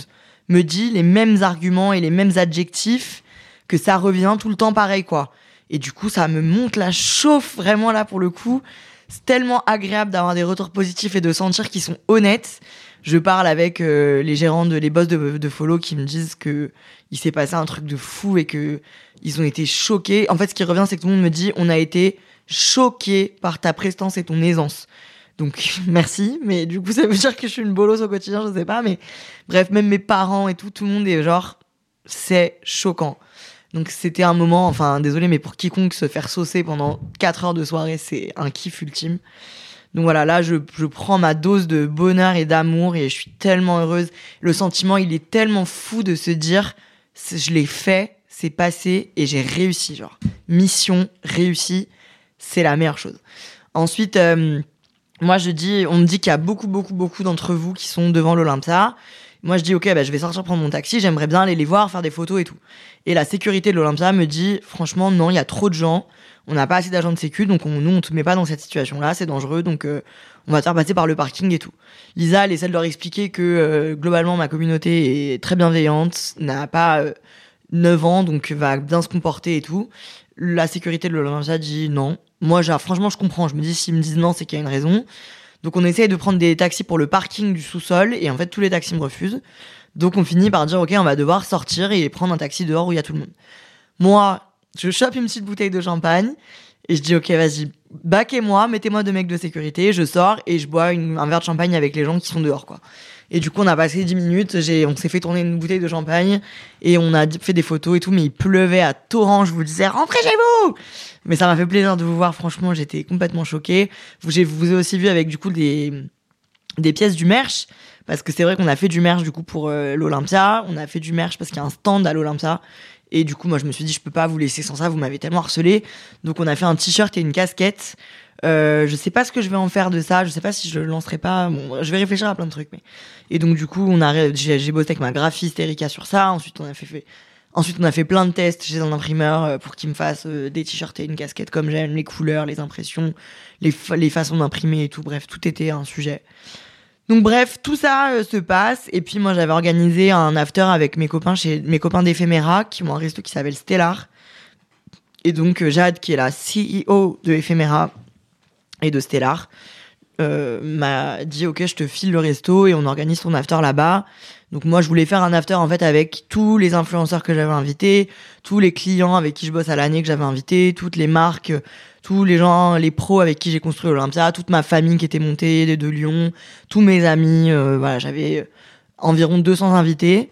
me dit les mêmes arguments et les mêmes adjectifs, que ça revient tout le temps pareil, quoi. Et du coup, ça me monte la chauffe vraiment là pour le coup. C'est tellement agréable d'avoir des retours positifs et de sentir qu'ils sont honnêtes. Je parle avec euh, les gérants de les boss de, de Follow qui me disent que il s'est passé un truc de fou et que ils ont été choqués. En fait, ce qui revient, c'est que tout le monde me dit on a été choqué par ta prestance et ton aisance. Donc merci, mais du coup ça veut dire que je suis une bolosse au quotidien, je sais pas, mais bref, même mes parents et tout, tout le monde est genre, c'est choquant. Donc c'était un moment, enfin désolé, mais pour quiconque se faire saucer pendant 4 heures de soirée, c'est un kiff ultime. Donc voilà, là je, je prends ma dose de bonheur et d'amour et je suis tellement heureuse. Le sentiment, il est tellement fou de se dire, je l'ai fait, c'est passé et j'ai réussi. Genre, mission réussie, c'est la meilleure chose. Ensuite, euh, moi, je dis, on me dit qu'il y a beaucoup, beaucoup, beaucoup d'entre vous qui sont devant l'Olympia. Moi, je dis, ok, bah, je vais sortir prendre mon taxi, j'aimerais bien aller les voir, faire des photos et tout. Et la sécurité de l'Olympia me dit, franchement, non, il y a trop de gens, on n'a pas assez d'agents de sécu, donc on, nous, on te met pas dans cette situation-là, c'est dangereux, donc euh, on va te faire passer par le parking et tout. Lisa, elle essaie de leur expliquer que, euh, globalement, ma communauté est très bienveillante, n'a pas 9 euh, ans, donc va bien se comporter et tout. La sécurité de l'Olympia dit non, moi, genre, franchement, je comprends. Je me dis, s'ils me disent non, c'est qu'il y a une raison. Donc, on essaye de prendre des taxis pour le parking du sous-sol. Et en fait, tous les taxis me refusent. Donc, on finit par dire, OK, on va devoir sortir et prendre un taxi dehors où il y a tout le monde. Moi, je chope une petite bouteille de champagne. Et je dis, OK, vas-y, baquez-moi, mettez-moi deux mecs de sécurité. Je sors et je bois un verre de champagne avec les gens qui sont dehors, quoi. Et du coup, on a passé 10 minutes, on s'est fait tourner une bouteille de champagne et on a fait des photos et tout, mais il pleuvait à torrent. Je vous disais, rentrez chez vous! Mais ça m'a fait plaisir de vous voir. Franchement, j'étais complètement choquée. Vous, j'ai, vous ai aussi vu avec, du coup, des, des pièces du merch. Parce que c'est vrai qu'on a fait du merch, du coup, pour euh, l'Olympia. On a fait du merch parce qu'il y a un stand à l'Olympia. Et du coup, moi, je me suis dit, je peux pas vous laisser sans ça, vous m'avez tellement harcelé. Donc, on a fait un t-shirt et une casquette. Euh, je sais pas ce que je vais en faire de ça. Je sais pas si je le lancerai pas. Bon, je vais réfléchir à plein de trucs. Mais et donc du coup, on a j'ai bossé avec ma graphiste Erika sur ça. Ensuite, on a fait, ensuite on a fait plein de tests chez un imprimeur euh, pour qu'il me fasse euh, des t-shirts et une casquette comme j'aime, les couleurs, les impressions, les les façons d'imprimer et tout. Bref, tout était un sujet. Donc bref, tout ça se passe et puis moi j'avais organisé un after avec mes copains chez mes copains d'Ephéméra qui ont un resto qui s'appelle Stellar. Et donc Jade qui est la CEO de Ephéméra et de Stellar euh, m'a dit ok je te file le resto et on organise ton after là-bas. Donc moi je voulais faire un after en fait avec tous les influenceurs que j'avais invités, tous les clients avec qui je bosse à l'année que j'avais invités, toutes les marques, tous les gens, les pros avec qui j'ai construit Olympia, toute ma famille qui était montée de, Lyon, tous mes amis, euh, voilà j'avais environ 200 invités.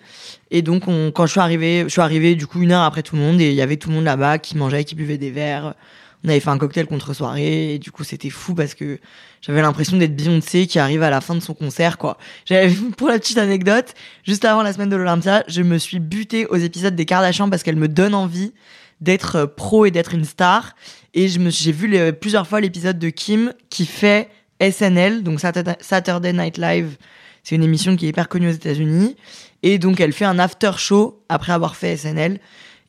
Et donc on, quand je suis arrivé, je suis arrivé du coup une heure après tout le monde et il y avait tout le monde là-bas qui mangeait, qui buvait des verres on avait fait un cocktail contre soirée et du coup c'était fou parce que j'avais l'impression d'être Beyoncé qui arrive à la fin de son concert quoi. Pour la petite anecdote, juste avant la semaine de l'Olympia, je me suis butée aux épisodes des Kardashians parce qu'elles me donnent envie d'être euh, pro et d'être une star et je me j'ai vu plusieurs fois l'épisode de Kim qui fait SNL donc Saturday Night Live. C'est une émission qui est hyper connue aux États-Unis et donc elle fait un after show après avoir fait SNL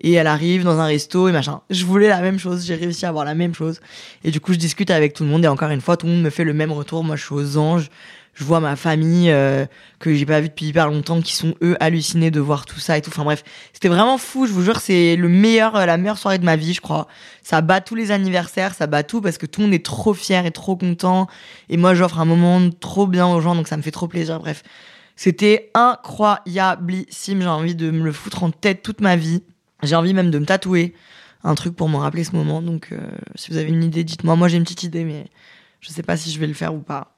et elle arrive dans un resto et machin. Je voulais la même chose, j'ai réussi à avoir la même chose. Et du coup, je discute avec tout le monde et encore une fois, tout le monde me fait le même retour. Moi, je suis aux anges. Je vois ma famille euh, que j'ai pas vu depuis hyper longtemps, qui sont eux hallucinés de voir tout ça et tout. Enfin bref, c'était vraiment fou. Je vous jure, c'est le meilleur, la meilleure soirée de ma vie, je crois. Ça bat tous les anniversaires, ça bat tout parce que tout le monde est trop fier et trop content. Et moi, j'offre un moment trop bien aux gens, donc ça me fait trop plaisir. Bref, c'était incroyablissime. J'ai envie de me le foutre en tête toute ma vie. J'ai envie même de me tatouer un truc pour me rappeler ce moment. Donc, euh, si vous avez une idée, dites-moi. Moi, j'ai une petite idée, mais je sais pas si je vais le faire ou pas.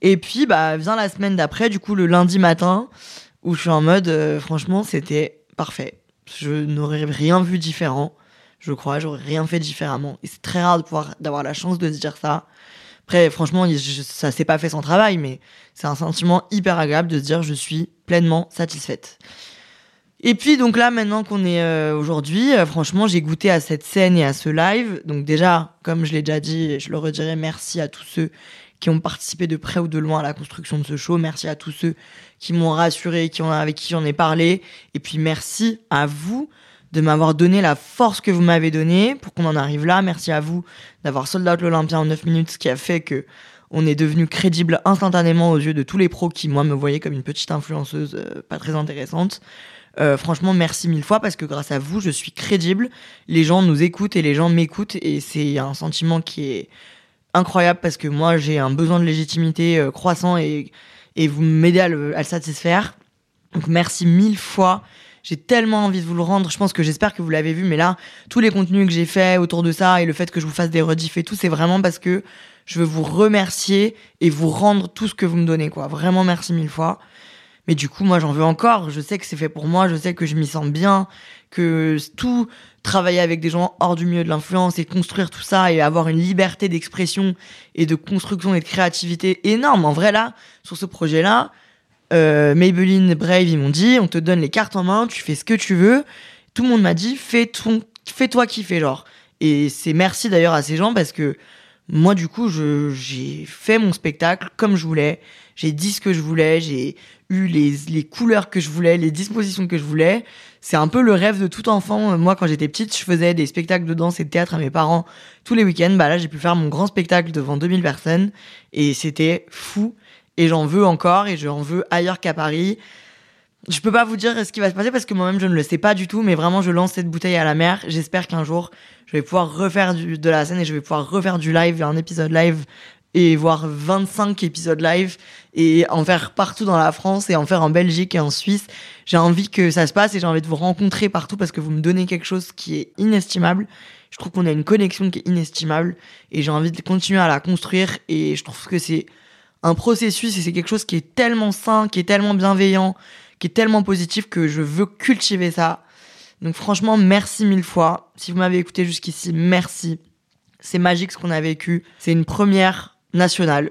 Et puis, bah, vient la semaine d'après, du coup, le lundi matin, où je suis en mode, euh, franchement, c'était parfait. Je n'aurais rien vu différent. Je crois, j'aurais rien fait différemment. Et c'est très rare de pouvoir, d'avoir la chance de se dire ça. Après, franchement, ça s'est pas fait sans travail, mais c'est un sentiment hyper agréable de se dire je suis pleinement satisfaite. Et puis donc là maintenant qu'on est euh, aujourd'hui, euh, franchement j'ai goûté à cette scène et à ce live. Donc déjà, comme je l'ai déjà dit, je le redirai, merci à tous ceux qui ont participé de près ou de loin à la construction de ce show. Merci à tous ceux qui m'ont rassuré, qui ont, avec qui j'en ai parlé. Et puis merci à vous de m'avoir donné la force que vous m'avez donnée pour qu'on en arrive là. Merci à vous d'avoir sold out l'Olympia en 9 minutes, ce qui a fait que on est devenu crédible instantanément aux yeux de tous les pros qui, moi, me voyaient comme une petite influenceuse euh, pas très intéressante. Euh, franchement, merci mille fois parce que grâce à vous, je suis crédible. Les gens nous écoutent et les gens m'écoutent et c'est un sentiment qui est incroyable parce que moi, j'ai un besoin de légitimité euh, croissant et, et vous m'aidez à le, satisfaire. Donc merci mille fois. J'ai tellement envie de vous le rendre. Je pense que j'espère que vous l'avez vu, mais là, tous les contenus que j'ai faits autour de ça et le fait que je vous fasse des rediffs et tout, c'est vraiment parce que je veux vous remercier et vous rendre tout ce que vous me donnez, quoi. Vraiment, merci mille fois. Mais du coup, moi, j'en veux encore. Je sais que c'est fait pour moi. Je sais que je m'y sens bien. Que tout travailler avec des gens hors du milieu de l'influence et construire tout ça et avoir une liberté d'expression et de construction et de créativité énorme. En vrai, là, sur ce projet-là, euh, Maybelline, Brave, ils m'ont dit, on te donne les cartes en main, tu fais ce que tu veux. Tout le monde m'a dit, fais ton, fais-toi kiffer, genre. Et c'est merci d'ailleurs à ces gens parce que moi, du coup, j'ai fait mon spectacle comme je voulais. J'ai dit ce que je voulais. J'ai eu les, les couleurs que je voulais, les dispositions que je voulais. C'est un peu le rêve de tout enfant. Moi, quand j'étais petite, je faisais des spectacles de danse et de théâtre à mes parents tous les week-ends. Bah là, j'ai pu faire mon grand spectacle devant 2000 personnes et c'était fou. Et j'en veux encore et j'en veux ailleurs qu'à Paris. Je peux pas vous dire ce qui va se passer parce que moi-même je ne le sais pas du tout, mais vraiment je lance cette bouteille à la mer. J'espère qu'un jour je vais pouvoir refaire de la scène et je vais pouvoir refaire du live, un épisode live et voir 25 épisodes live et en faire partout dans la France et en faire en Belgique et en Suisse. J'ai envie que ça se passe et j'ai envie de vous rencontrer partout parce que vous me donnez quelque chose qui est inestimable. Je trouve qu'on a une connexion qui est inestimable et j'ai envie de continuer à la construire et je trouve que c'est un processus et c'est quelque chose qui est tellement sain, qui est tellement bienveillant, qui est tellement positif que je veux cultiver ça. Donc franchement, merci mille fois. Si vous m'avez écouté jusqu'ici, merci. C'est magique ce qu'on a vécu. C'est une première nationale.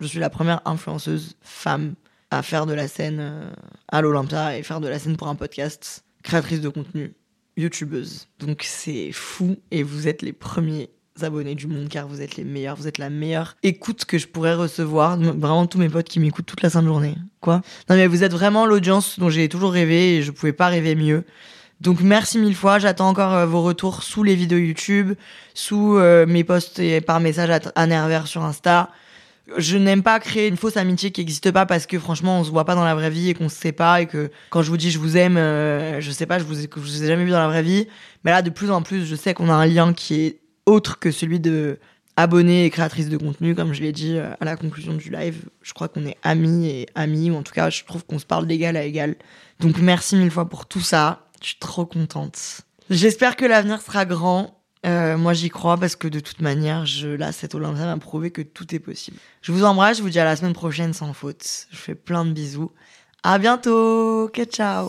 Je suis la première influenceuse femme à faire de la scène euh, à l'Olympia et faire de la scène pour un podcast. Créatrice de contenu, youtubeuse. Donc c'est fou et vous êtes les premiers abonnés du monde car vous êtes les meilleurs, vous êtes la meilleure écoute que je pourrais recevoir. Vraiment tous mes potes qui m'écoutent toute la sainte journée. Quoi? Non mais vous êtes vraiment l'audience dont j'ai toujours rêvé et je pouvais pas rêver mieux. Donc merci mille fois, j'attends encore euh, vos retours sous les vidéos YouTube, sous euh, mes posts et par message à, à Nerver sur Insta. Je n'aime pas créer une fausse amitié qui n'existe pas parce que franchement on se voit pas dans la vraie vie et qu'on se sait pas et que quand je vous dis je vous aime, euh, je sais pas, je vous, je vous ai jamais vu dans la vraie vie. Mais là de plus en plus je sais qu'on a un lien qui est autre que celui de abonnée et créatrice de contenu, comme je l'ai dit à la conclusion du live. Je crois qu'on est amis et amis, ou en tout cas, je trouve qu'on se parle d'égal à égal. Donc merci mille fois pour tout ça. Je suis trop contente. J'espère que l'avenir sera grand. Euh, moi, j'y crois parce que de toute manière, je, là, cette Olympia m'a prouvé que tout est possible. Je vous embrasse, je vous dis à la semaine prochaine sans faute. Je fais plein de bisous. À bientôt. Ciao.